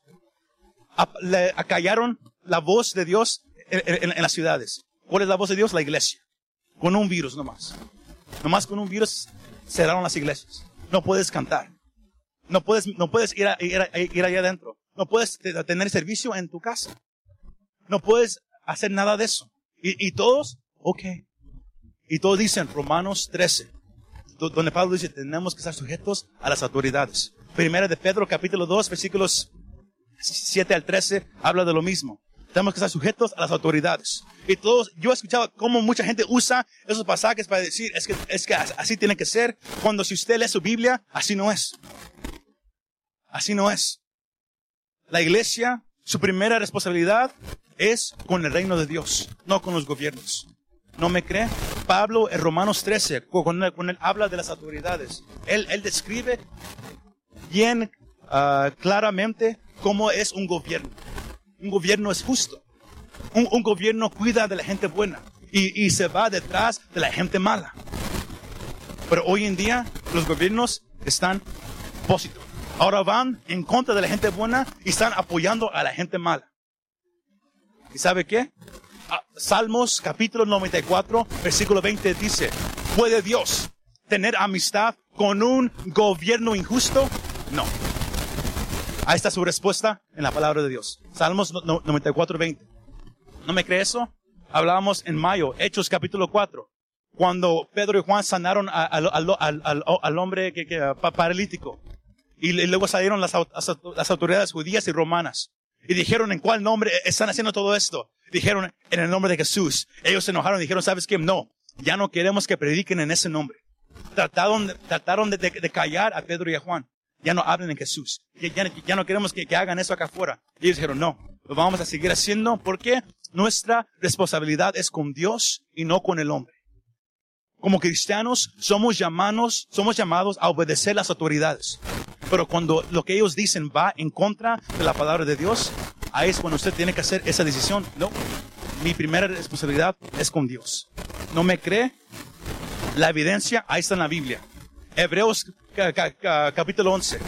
acallaron la voz de Dios en, en- las ciudades. ¿Cuál es la voz de Dios? La iglesia. Con un virus nomás. Nomás con un virus cerraron las iglesias. No puedes cantar. No puedes, no puedes ir, a- ir, a- ir allá adentro. No puedes te- tener servicio en tu casa. No puedes hacer nada de eso. Y, todos, ok. Y todos dicen, Romanos 13, do- donde Pablo dice, tenemos que estar sujetos a las autoridades. Primera de Pedro, capítulo 2, versículos 7 al 13, habla de lo mismo. Tenemos que estar sujetos a las autoridades. Y todos, yo he escuchado cómo mucha gente usa esos pasajes para decir, es que, es que así tiene que ser. Cuando si usted lee su Biblia, así no es. Así no es. La iglesia, su primera responsabilidad es con el reino de Dios, no con los gobiernos. ¿No me cree? Pablo en Romanos 13, cu- cuando él, habla de las autoridades, él, él describe bien ah, claramente cómo es un gobierno. Un gobierno es justo. Un, gobierno cuida de la gente buena y, y se va detrás de la gente mala. Pero hoy en día los gobiernos están opósito. Ahora van en contra de la gente buena y están apoyando a la gente mala. ¿Y sabe qué? Ah, Salmos capítulo 94, versículo 20 dice, ¿puede Dios tener amistad con un gobierno injusto? No. Ahí está su respuesta en la palabra de Dios. Salmos 94, 20. ¿No me cree eso? Hablábamos en mayo, Hechos capítulo 4, cuando Pedro y Juan sanaron al, hombre paralítico. Y, luego salieron las autoridades judías y romanas. Y dijeron, ¿en cuál nombre están haciendo todo esto? Dijeron, en el nombre de Jesús. Ellos se enojaron y dijeron, ¿sabes qué? No, ya no queremos que prediquen en ese nombre. Trataron, trataron de, callar a Pedro y a Juan. Ya no hablen en Jesús. Ya, no queremos que, que, hagan eso acá afuera. Y ellos dijeron, no, lo vamos a seguir haciendo porque nuestra responsabilidad es con Dios y no con el hombre. Como cristianos somos llamados, somos llamados a obedecer las autoridades. Pero cuando lo que ellos dicen va en contra de la palabra de Dios, ahí es cuando usted tiene que hacer esa decisión. No, mi primera responsabilidad es con Dios. ¿No me cree? La evidencia, ahí está en la Biblia. Hebreos capítulo 11.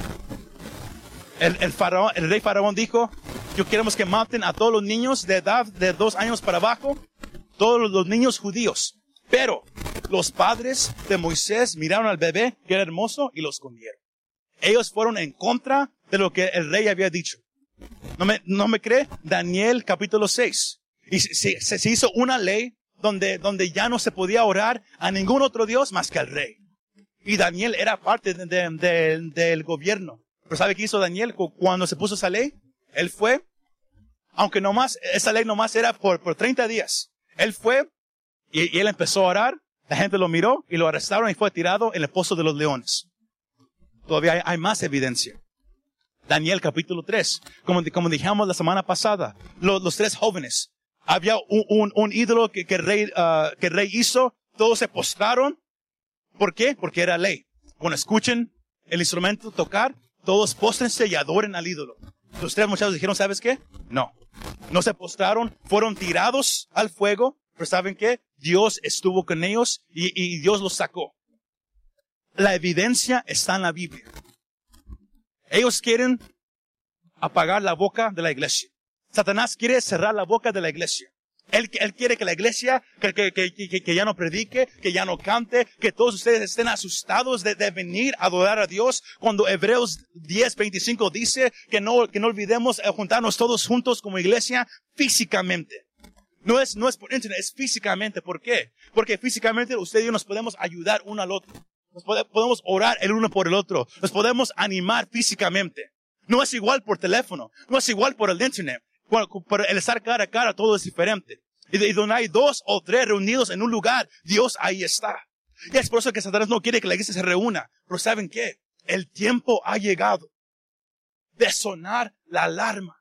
El, el, faraón, el rey faraón dijo, yo queremos que maten a todos los niños de edad de dos años para abajo, todos los niños judíos. Pero los padres de Moisés miraron al bebé que era hermoso y lo escondieron. Ellos fueron en contra de lo que el rey había dicho. ¿No me, no me cree? Daniel capítulo 6. Y se, se, hizo una ley donde, donde ya no se podía orar a ningún otro Dios más que al rey. Y Daniel era parte del gobierno. Pero ¿sabe qué hizo Daniel cuando se puso esa ley? Él fue, aunque nomás, esa ley nomás era por, por 30 días. Él fue y, y él empezó a orar, la gente lo miró y lo arrestaron y fue tirado en el pozo de los leones. Todavía hay, más evidencia. Daniel capítulo 3, como, como dijimos la semana pasada, los, tres jóvenes, había un, un, ídolo que, que, rey, uh, que rey hizo, todos se postraron. ¿Por qué? Porque era ley. Cuando escuchen el instrumento tocar, todos póstrense y adoren al ídolo. Los tres muchachos dijeron, ¿sabes qué? No. No se postraron, fueron tirados al fuego, pero ¿saben qué? Dios estuvo con ellos y, y Dios los sacó. La evidencia está en la Biblia. Ellos quieren apagar la boca de la iglesia. Satanás quiere cerrar la boca de la iglesia. Él, él quiere que la iglesia, que, que, que, que, ya no predique, que ya no cante, que todos ustedes estén asustados de, venir a adorar a Dios. Cuando Hebreos 10, 25 dice que no, que no olvidemos juntarnos todos juntos como iglesia físicamente. No es, no es por internet, es físicamente. ¿Por qué? Porque físicamente usted y yo nos podemos ayudar uno al otro. Nos podemos orar el uno por el otro. Nos podemos animar físicamente. No es igual por teléfono. No es igual por el internet. Por el estar cara a cara todo es diferente. Y donde hay dos o tres reunidos en un lugar, Dios ahí está. Y es por eso que Satanás no quiere que la iglesia se reúna. Pero ¿saben qué? El tiempo ha llegado de sonar la alarma.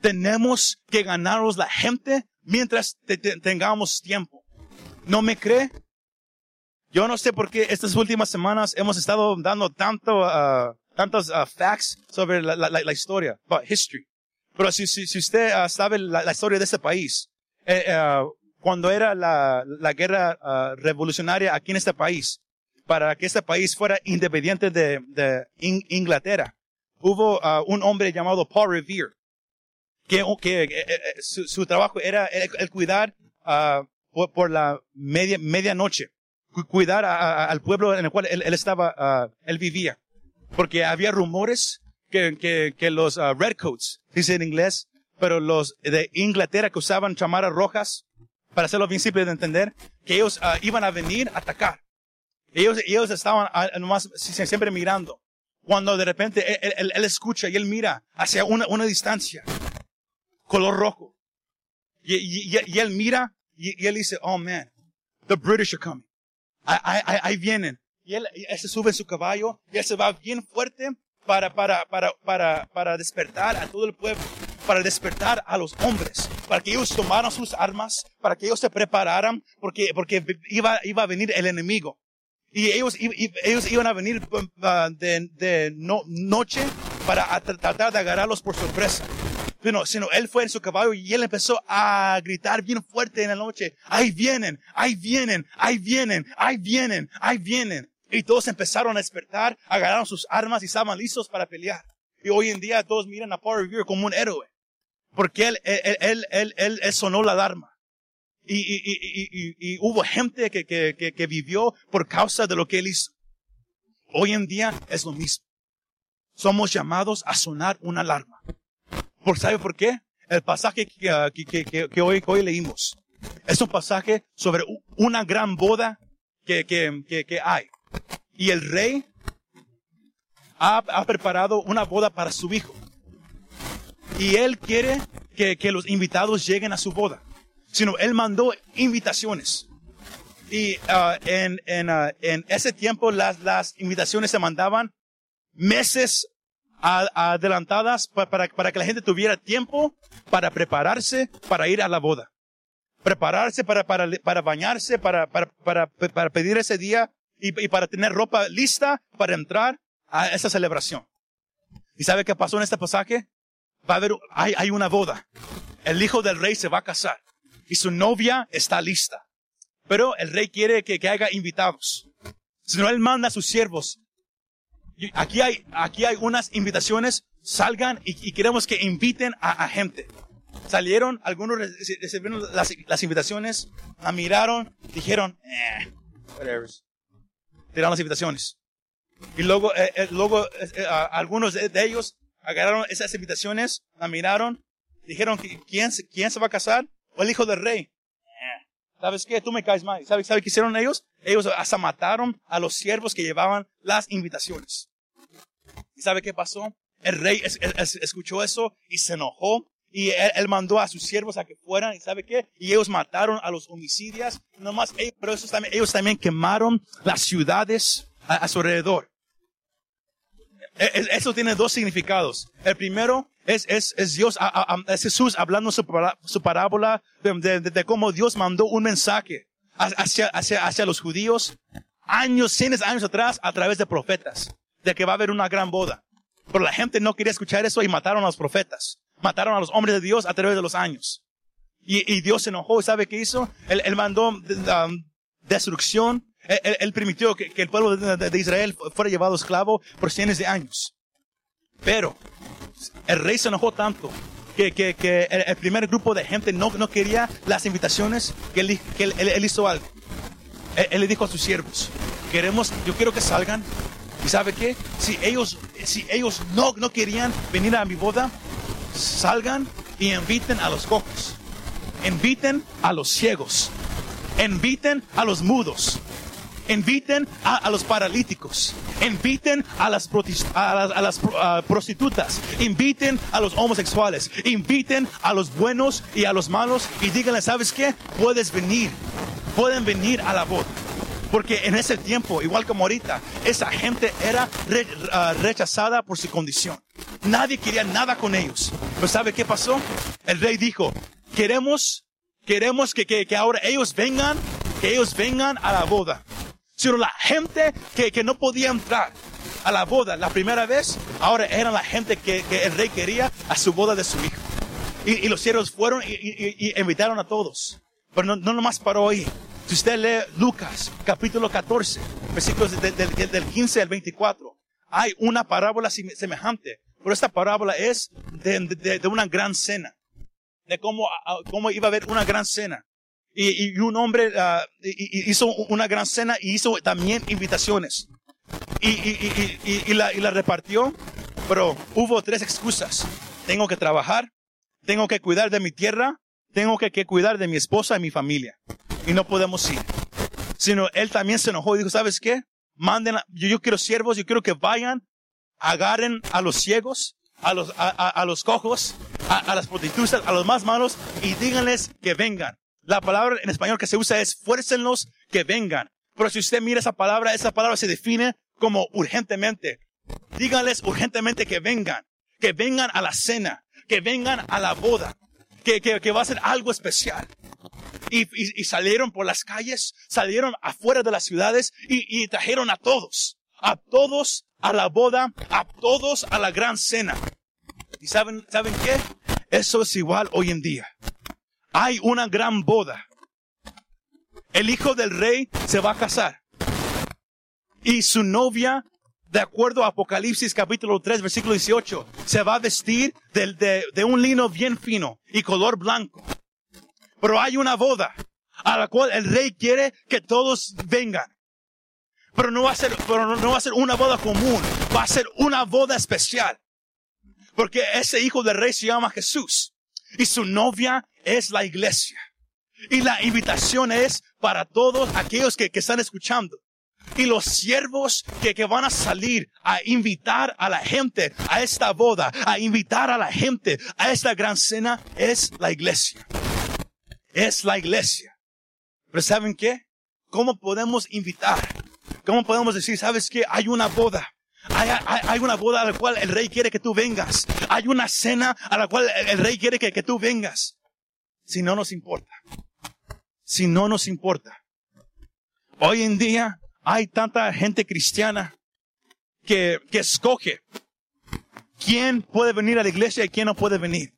Tenemos que ganarnos la gente mientras tengamos tiempo. ¿No me cree? Yo no sé por qué estas últimas semanas hemos estado dando tanto, uh, tantos uh, facts sobre la, la, la, historia, about history. Pero si, si, si usted uh, sabe la, la, historia de este país, eh, cuando era la, guerra revolucionaria aquí en este país, para que este país fuera independiente de, de Inglaterra, hubo un hombre llamado Paul Revere, que, que eh, eh, su, su, trabajo era el, cuidar por, por, la media medianoche cuidar al pueblo en el cual él, estaba, ah, él vivía. Porque había rumores que, que, que los uh, redcoats, dice en inglés, pero los de Inglaterra que usaban chamaras rojas, para hacerlo bien simple de entender, que ellos uh, iban a venir a atacar. Ellos, ellos estaban nomás siempre mirando. Cuando de repente él, él, escucha y él mira hacia una, una distancia, color rojo. Y, y, y él mira y, él dice, oh man, the British are coming ahí, vienen. Y él, se sube en su caballo y él se va bien fuerte para, para, para, para, para despertar a todo el pueblo, para despertar a los hombres, para que ellos tomaran sus armas, para que ellos se prepararan, porque, porque iba, iba a venir el enemigo. Y ellos, ellos iban a venir uh, de, de no, noche para tratar de agarrarlos por sorpresa sino, sino él fue en su caballo y él empezó a gritar bien fuerte en la noche, ahí vienen, ahí vienen, ahí vienen, ahí vienen, ahí vienen. Y todos empezaron a despertar, agarraron sus armas y estaban listos para pelear. Y hoy en día todos miran a Paul Revere como un héroe. Porque él, él, él, él, sonó la alarma. Y, y, y, y, hubo gente que, que, que vivió por causa de lo que él hizo. Hoy en día es lo mismo. somos llamados a sonar una alarma. ¿Por sabe por qué? El pasaje que, ah, que, que, que hoy, hoy leímos es un pasaje sobre una gran boda que, que, hay. Y el rey ha, ha, preparado una boda para su hijo. Y él quiere que, que los invitados lleguen a su boda. Sino él mandó invitaciones. Y uh, en, en, uh, en, ese tiempo las, las invitaciones se mandaban meses adelantadas para, para, para, que la gente tuviera tiempo para prepararse para ir a la boda. Prepararse para, para, para bañarse, para, para, para, para pedir ese día y, y para tener ropa lista para entrar a esa celebración. ¿Y sabe qué pasó en este pasaje? Va a haber, hay, hay una boda. El hijo del rey se va a casar y su novia está lista. Pero el rey quiere que, que haya invitados. Si no, él manda a sus siervos. Aquí hay, aquí hay unas invitaciones. Salgan y, y queremos que inviten a, a, gente. Salieron, algunos recibieron las, las invitaciones, la miraron, dijeron, eh, whatever. Tiraron las invitaciones. Y luego, eh, eh, luego eh, eh algunos de, de, ellos agarraron esas invitaciones, la miraron, dijeron, ¿quién, quién se va a casar? O el hijo del rey. ¿Sabes qué? Tú me caes mal. ¿Sabes, ¿Sabes qué hicieron ellos? Ellos hasta mataron a los siervos que llevaban las invitaciones. ¿Y sabe qué pasó? El rey es, es, escuchó eso y se enojó. Y él, mandó a sus siervos a que fueran, ¿y sabe qué? Y ellos mataron a los homicidios. Nomás, ellos, pero también, ellos también quemaron las ciudades a, a su alrededor. E, eso tiene dos significados. El primero es, Dios, es Jesús hablando su, parábola de, cómo Dios mandó un mensaje hacia, hacia, los judíos años, cientos años atrás a través de profetas, de que va a haber una gran boda. Pero la gente no quería escuchar eso y mataron a los profetas. Mataron a los hombres de Dios a través de los años. Y, Dios se enojó ¿sabe qué hizo? Él, mandó um, destrucción. Él, permitió que, el pueblo de, Israel fuera llevado esclavo por cientos de años. Pero el rey se enojó tanto que, el, primer grupo de gente no, quería las invitaciones, que él, él, hizo algo. Él, le dijo a sus siervos, queremos, yo quiero que salgan. ¿Y sabe qué? Si ellos, si ellos no, no querían venir a mi boda, salgan y inviten a los cojos. Inviten a los ciegos. Inviten a los mudos inviten a, los paralíticos, inviten a las, prostitutas, inviten a los homosexuales, inviten a los buenos y a los malos y díganle, ¿sabes qué? Puedes venir, pueden venir a la boda. Porque en ese tiempo, igual como ahorita, esa gente era uh, rechazada por su condición. Nadie quería nada con ellos. Pero ¿sabe qué pasó? El rey dijo, queremos, queremos que, que, que ahora ellos vengan, que ellos vengan a la boda sino la gente que, que no podía entrar a la boda la primera vez, ahora eran la gente que, que el rey quería a su boda de su hijo. Y, y los siervos fueron y, y, y, invitaron a todos. Pero no, no nomás paró ahí. Si usted lee Lucas, capítulo 14, versículos del, del, del 15 al 24, hay una parábola semejante. Pero esta parábola es de, de, de una gran cena. De cómo, cómo iba a haber una gran cena. Y, y un hombre uh, hizo una gran cena y hizo también invitaciones. Y, y, la, y la repartió, pero hubo tres excusas. Tengo que trabajar, tengo que cuidar de mi tierra, tengo que, que cuidar de mi esposa y mi familia. Y no podemos ir. Sino él también se enojó y dijo, ¿sabes qué? Manden, a, yo, yo quiero siervos, yo quiero que vayan, agarren a los ciegos, a los, a, a, a los cojos, a, las prostitutas, a los más malos y díganles que vengan. La palabra en español que se usa es fuércenlos que vengan. Pero si usted mira esa palabra, esa palabra se define como urgentemente. Díganles urgentemente que vengan, que vengan a la cena, que vengan a la boda, que, que, que va a ser algo especial. Y, y, y, salieron por las calles, salieron afuera de las ciudades y, y trajeron a todos, a todos a la boda, a todos a la gran cena. ¿Y saben, saben qué? Eso es igual hoy en día hay una gran boda. El hijo del rey se va a casar. Y su novia, de acuerdo a Apocalipsis capítulo 3, versículo 18, se va a vestir de, de, de un lino bien fino y color blanco. Pero hay una boda a la cual el rey quiere que todos vengan. Pero no va a ser, pero no va a ser una boda común. Va a ser una boda especial. Porque ese hijo del rey se llama Jesús. Y su novia es la iglesia. Y la invitación es para todos aquellos que, que están escuchando. Y los siervos que, que van a salir a invitar a la gente a esta boda, a invitar a la gente a esta gran cena, es la iglesia. Es la iglesia. Pero ¿saben qué? ¿Cómo podemos invitar? ¿Cómo podemos decir, sabes qué? Hay una boda. Hay, una boda a la cual el rey quiere que tú vengas. Hay una cena a la cual el, rey quiere que, que tú vengas. Si no nos importa. Si no nos importa. Hoy en día hay tanta gente cristiana que, que escoge quién puede venir a la iglesia y quién no puede venir.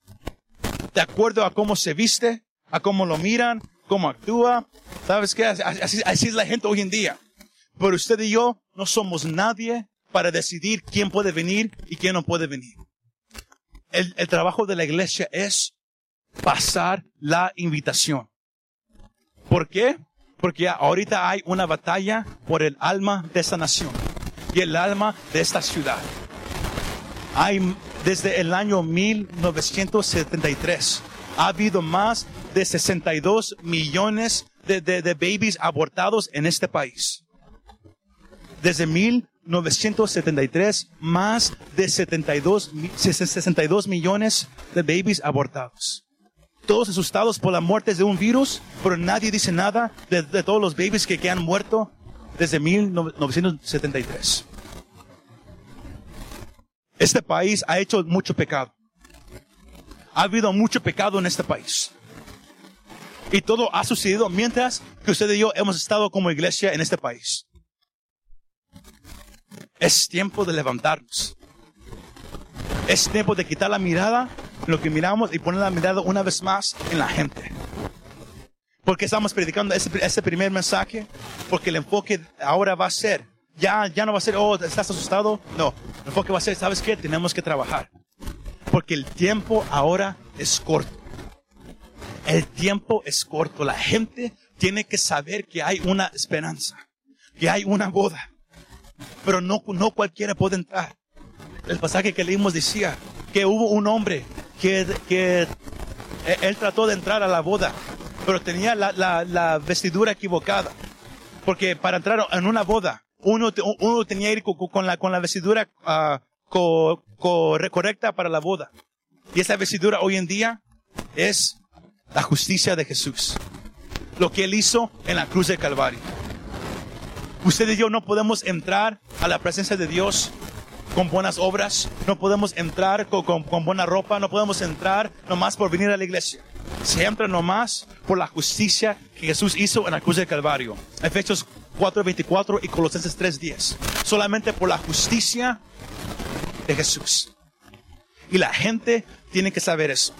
De acuerdo a cómo se viste, a cómo lo miran, cómo actúa. ¿Sabes qué? Así, así es la gente hoy en día. Pero usted y yo no somos nadie para decidir quién puede venir y quién no puede venir. El, el, trabajo de la iglesia es pasar la invitación. ¿Por qué? Porque ahorita hay una batalla por el alma de esta nación y el alma de esta ciudad. Hay desde el año 1973 ha habido más de 62 millones de, de, de babies abortados en este país. Desde 1973, más de 72, 62 millones de babies abortados. Todos asustados por la muerte de un virus, pero nadie dice nada de, de todos los babies que, que han muerto desde 1973. Este país ha hecho mucho pecado. Ha habido mucho pecado en este país. Y todo ha sucedido mientras que usted y yo hemos estado como iglesia en este país. Es tiempo de levantarnos. Es tiempo de quitar la mirada en lo que miramos y poner la mirada una vez más en la gente. Porque estamos predicando ese, ese primer mensaje, porque el enfoque ahora va a ser, ya, ya no va a ser, oh, estás asustado. No, el enfoque va a ser, ¿sabes qué? Tenemos que trabajar. Porque el tiempo ahora es corto. El tiempo es corto. La gente tiene que saber que hay una esperanza, que hay una boda. Pero no, no cualquiera puede entrar. El pasaje que leímos decía que hubo un hombre que, que él trató de entrar a la boda, pero tenía la, la, la vestidura equivocada. Porque para entrar en una boda, uno, uno tenía que ir con, con la, con la vestidura uh, co, co, correcta para la boda. Y esa vestidura hoy en día es la justicia de Jesús. Lo que Él hizo en la cruz del Calvario. Usted y yo no podemos entrar a la presencia de Dios con buenas obras, no podemos entrar con, con, con, buena ropa, no podemos entrar nomás por venir a la iglesia. Se entra nomás por la justicia que Jesús hizo en la cruz del Calvario. Efesios 4:24 y Colosenses 3:10. Solamente por la justicia de Jesús. Y la gente tiene que saber eso.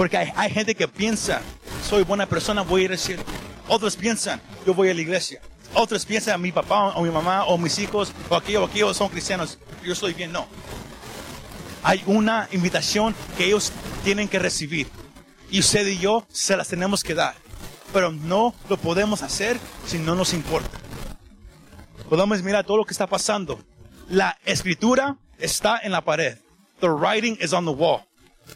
Porque hay, hay gente que piensa, soy buena persona, voy a ir al cielo. Otros piensan, yo voy a la iglesia. Otros piensan, mi papá o mi mamá o mis hijos o aquellos o aquellos son cristianos. Yo estoy bien. No. Hay una invitación que ellos tienen que recibir. Y usted y yo se las tenemos que dar. Pero no lo podemos hacer si no nos importa. Podemos mirar todo lo que está pasando. La escritura está en la pared. The writing is on the wall.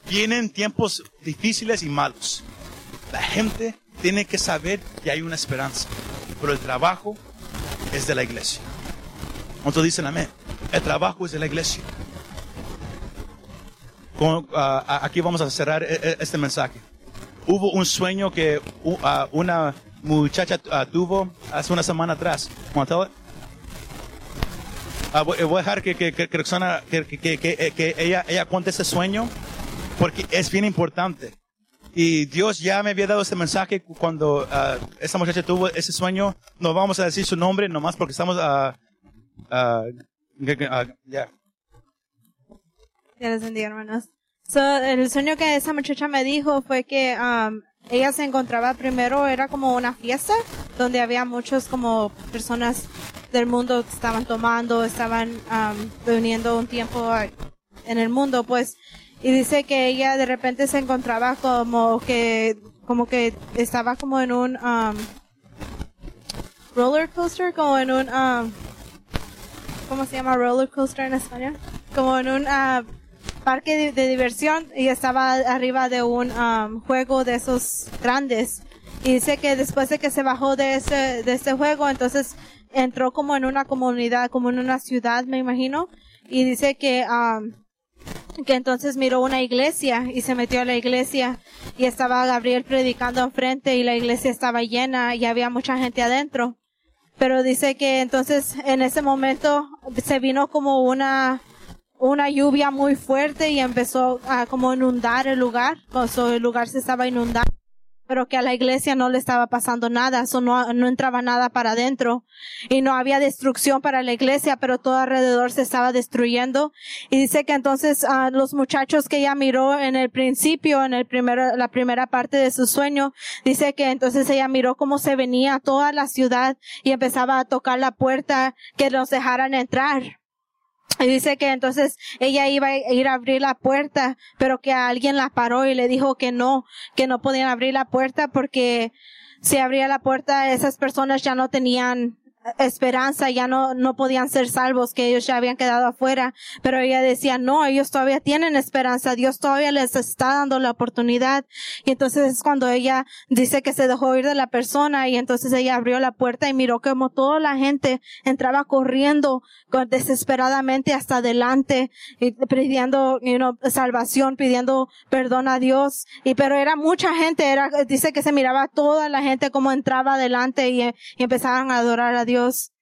Vienen tiempos difíciles y malos. La gente tiene que saber que hay una esperanza. Pero el trabajo es de la iglesia. ¿Cuántos dicen amén? El trabajo es de la iglesia. Con, uh, aquí vamos a cerrar este mensaje. Hubo un sueño que uh, una muchacha uh, tuvo hace una semana atrás. Uh, voy, a dejar que, que, que, que ella, ella cuente ese sueño porque es bien importante. Y Dios ya me había dado ese mensaje cuando uh, muchacha tuvo ese sueño. No vamos a decir su nombre nomás porque estamos a... Uh, uh, ya. Dios bendiga, hermanos. So, el sueño que esa muchacha me dijo fue que um, ella se encontraba primero, era como una fiesta donde había muchos como personas del mundo que estaban tomando, estaban um, reuniendo un tiempo en el mundo, pues y dice que ella de repente se encontraba como que como que estaba como en un um, roller coaster como en un um, ¿cómo se llama roller coaster en español? Como en un ah, parque de, de diversión y estaba arriba de un um, juego de esos grandes. Y dice que después de que se bajó de ese, de ese juego, entonces entró como en una comunidad, como en una ciudad, me imagino. Y dice que, um, que entonces miró una iglesia y se metió a la iglesia y estaba Gabriel predicando enfrente y la iglesia estaba llena y había mucha gente adentro. Pero dice que entonces en ese momento se vino como una, una lluvia muy fuerte y empezó a como inundar el lugar. O sea, el lugar se estaba inundando pero que a la iglesia no le estaba pasando nada, eso no, no entraba nada para adentro y no había destrucción para la iglesia, pero todo alrededor se estaba destruyendo y dice que entonces a los muchachos que ella miró en el principio, en el primero, la primera parte de su sueño, dice que entonces ella miró cómo se venía toda la ciudad y empezaba a tocar la puerta que nos dejaran entrar. Y dice que entonces ella iba a ir a abrir la puerta, pero que alguien la paró y le dijo que no, que no podían abrir la puerta porque si abría la puerta esas personas ya no tenían esperanza, ya no, no podían ser salvos, que ellos ya habían quedado afuera, pero ella decía, no, ellos todavía tienen esperanza, Dios todavía les está dando la oportunidad. Y entonces es cuando ella dice que se dejó ir de la persona y entonces ella abrió la puerta y miró como toda la gente entraba corriendo desesperadamente hasta adelante y pidiendo salvación, pidiendo perdón a Dios. Y pero era mucha gente, era, dice que se miraba toda la gente como entraba adelante y, y empezaban a adorar a Dios. Dios.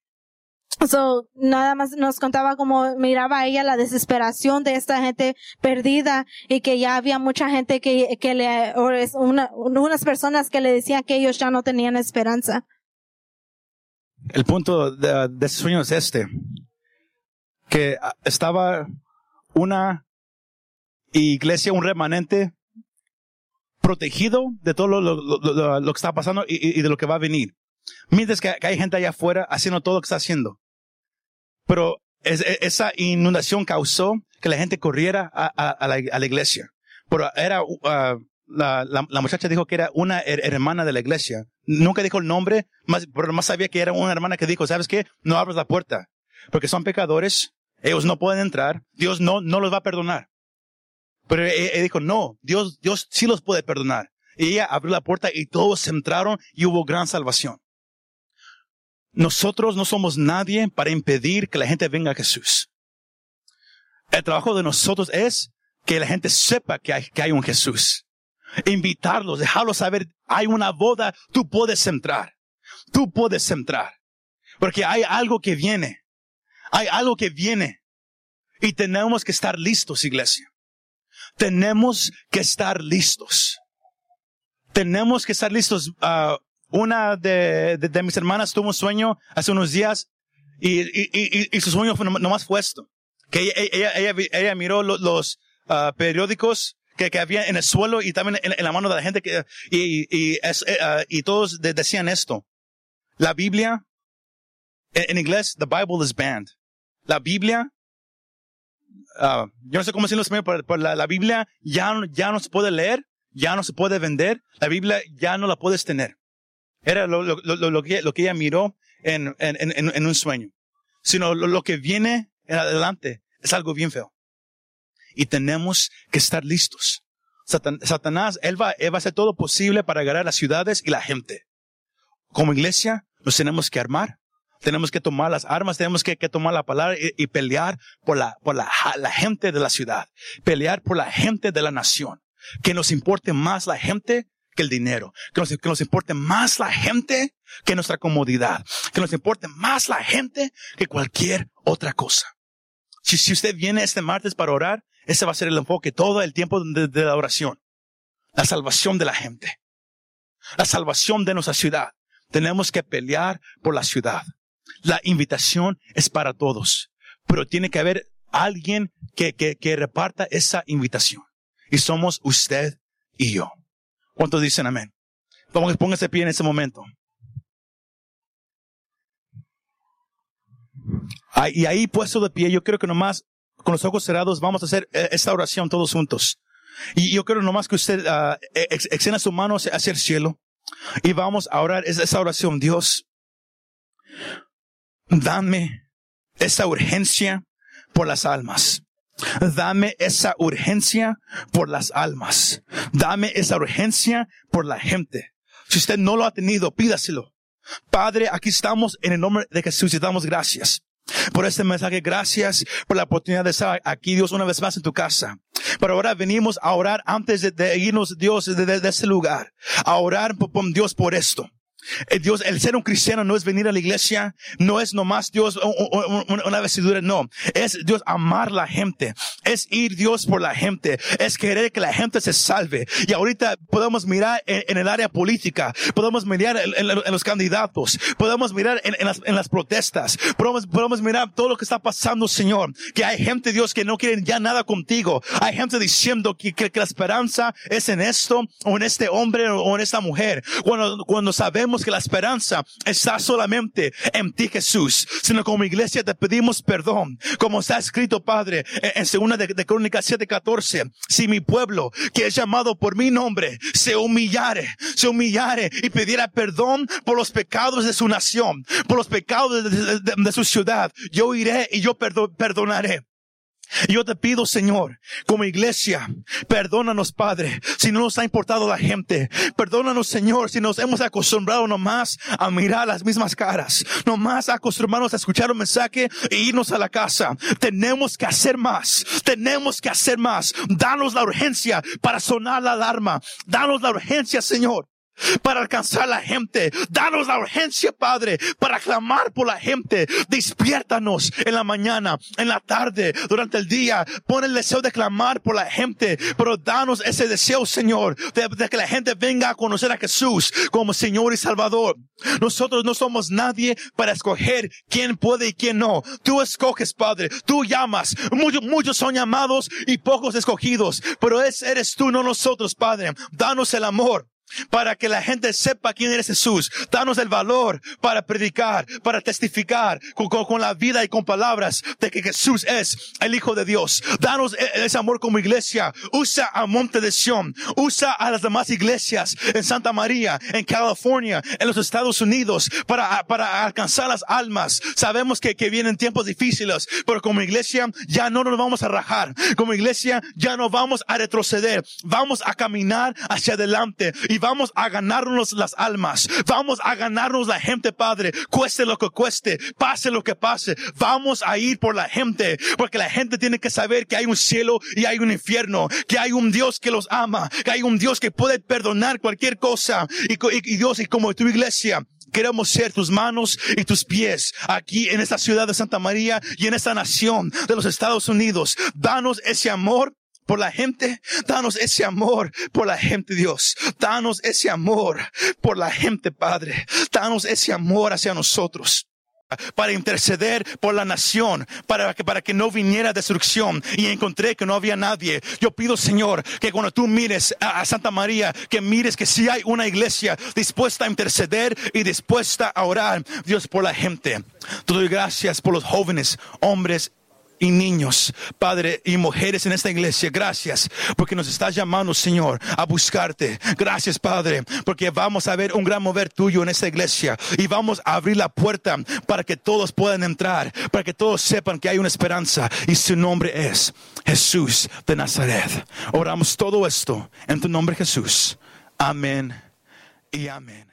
So, nada más nos contaba como miraba ella la desesperación de esta gente perdida y que ya había mucha gente que, que le, o unas personas que le decían que ellos ya no tenían esperanza. El punto de, de sueño es este, que estaba una iglesia, un remanente protegido de todo lo, lo, lo, que está pasando y de lo que va a venir. Mientras que, hay gente allá afuera haciendo todo lo que está haciendo. Pero e, esa inundación causó que la gente corriera a, la, iglesia. Pero era, uh, la, muchacha dijo que era una hermana de la iglesia. Nunca dijo el nombre, más, pero más sabía que era una hermana que dijo, ¿sabes qué? No abras la puerta. Porque son pecadores, ellos no pueden entrar, Dios no, no los va a perdonar. Pero ella dijo, no, Dios, Dios sí los puede perdonar. Y ella abrió la puerta y todos entraron y hubo gran salvación. Nosotros no somos nadie para impedir que la gente venga a Jesús. El trabajo de nosotros es que la gente sepa que hay, que hay un Jesús. Invitarlos, dejarlos saber, hay una boda, tú puedes entrar. Tú puedes entrar. Porque hay algo que viene. Hay algo que viene. Y tenemos que estar listos, iglesia. Tenemos que estar listos. Tenemos que estar listos. Uh, una de, de, mis hermanas tuvo un sueño hace unos días y, y, y, su sueño fue nomás fue esto. Que ella, ella, ella, miró los, los uh, periódicos que, que, había en el suelo y también en, la mano de la gente que, y, y, es, uh, y todos de, decían esto. La Biblia, en, en, inglés, the Bible is banned. La Biblia, uh, yo no sé cómo decirlo, pero, pero la, la Biblia ya, ya no se puede leer, ya no se puede vender, la Biblia ya no la puedes tener. Era lo, lo, lo, lo, que, que ella miró en, en, en, un sueño. Sino lo, que viene en adelante es algo bien feo. Y tenemos que estar listos. Satanás, él va, él va a hacer todo posible para agarrar las ciudades y la gente. Como iglesia, nos tenemos que armar. Tenemos que tomar las armas, tenemos que, que tomar la palabra y, y, pelear por la, por la, la gente de la ciudad. Pelear por la gente de la nación. Que nos importe más la gente que el dinero, que nos, que nos importe más la gente que nuestra comodidad, que nos importe más la gente que cualquier otra cosa. Si, si usted viene este martes para orar, ese va a ser el enfoque todo el tiempo de, la oración. La salvación de la gente. La salvación de nuestra ciudad. Tenemos que pelear por la ciudad. La invitación es para todos, pero tiene que haber alguien que, que, que reparta esa invitación. Y somos usted y yo. ¿Cuántos dicen amén? Vamos, póngase pie en ese momento. y ahí puesto de pie, yo creo que nomás con los ojos cerrados vamos a hacer eh, esta oración todos juntos. Y yo creo nomás que usted uh, extienda su mano hacia el cielo y vamos a orar esa oración. Dios, dame esa urgencia por las almas. Dame esa urgencia por las almas. Dame esa urgencia por la gente. Si usted no lo ha tenido, pídaselo. Padre, aquí estamos en el nombre de Jesús y damos gracias por este mensaje. Gracias por la oportunidad de estar aquí, Dios, una vez más en tu casa. Pero ahora venimos a orar antes de, irnos, Dios, de, de, este lugar. A orar Dios por esto. Eh, Dios, el ser un cristiano no es venir a la iglesia, no es nomás Dios una vestidura, no. Es Dios amar la gente, es ir Dios por la gente, es querer que la gente se salve. Y ahorita podemos mirar en, el área política, podemos mirar en, los candidatos, podemos mirar en, las, protestas, podemos, mirar todo lo que está pasando, Señor. Que hay gente, Dios, que no quieren ya nada contigo. Hay gente diciendo que, la esperanza es en esto, o en este hombre, o en esta mujer. Cuando sabemos que la esperanza está solamente en ti, Jesús, sino como iglesia te pedimos perdón, como está escrito, Padre, en segunda de, de Crónicas 7:14, si mi pueblo, que es llamado por mi nombre, se humillare, se humillare y pidiera perdón por los pecados de su nación, por los pecados de, de su ciudad, yo iré y yo perdonaré. Yo te pido, Señor, como iglesia, perdónanos, Padre, si no nos ha importado la gente. Perdónanos, Señor, si nos hemos acostumbrado nomás a mirar las mismas caras, nomás acostumbrarnos a escuchar un mensaje e irnos a la casa. Tenemos que hacer más. Tenemos que hacer más. Danos la urgencia para sonar la alarma. Danos la urgencia, Señor para alcanzar la gente. Danos la urgencia, Padre, para clamar por la gente. Despiértanos en la mañana, en la tarde, durante el día. Pon el deseo de clamar por la gente, pero danos ese deseo, Señor, de, que la gente venga a conocer a Jesús como Señor y Salvador. Nosotros no somos nadie para escoger quién puede y quién no. Tú escoges, Padre. Tú llamas. Muchos, muchos son llamados y pocos escogidos, pero es, eres tú, no nosotros, Padre. Danos el amor para que la gente sepa quién eres Jesús. Danos el valor para predicar, para testificar con, la vida y con palabras de que Jesús es el Hijo de Dios. Danos e, ese amor como iglesia. Usa a Monte de Sion. Usa a las demás iglesias en Santa María, en California, en los Estados Unidos para, para alcanzar las almas. Sabemos que, que vienen tiempos difíciles, pero como iglesia ya no nos vamos a rajar. Como iglesia ya no vamos a retroceder. Vamos a caminar hacia adelante y vamos a ganarnos las almas. Vamos a ganarnos la gente, Padre. Cueste lo que cueste, pase lo que pase. Vamos a ir por la gente, porque la gente tiene que saber que hay un cielo y hay un infierno, que hay un Dios que los ama, que hay un Dios que puede perdonar cualquier cosa. Y, y, Dios, y como tu iglesia, Queremos ser tus manos y tus pies aquí en esta ciudad de Santa María y en esta nación de los Estados Unidos. Danos ese amor por la gente. Danos ese amor por la gente, Dios. Danos ese amor por la gente, Padre. Danos ese amor hacia nosotros para interceder por la nación, para que, para que no viniera destrucción. Y encontré que no había nadie. Yo pido, Señor, que cuando tú mires a, Santa María, que mires que si hay una iglesia dispuesta a interceder y dispuesta a orar, Dios, por la gente. Te doy gracias por los jóvenes, hombres y niños, Padre, y mujeres en esta iglesia. Gracias porque nos estás llamando, Señor, a buscarte. Gracias, Padre, porque vamos a ver un gran mover tuyo en esta iglesia y vamos a abrir la puerta para que todos puedan entrar, para que todos sepan que hay una esperanza y su nombre es Jesús de Nazaret. Oramos todo esto en tu nombre, Jesús. Amén y amén.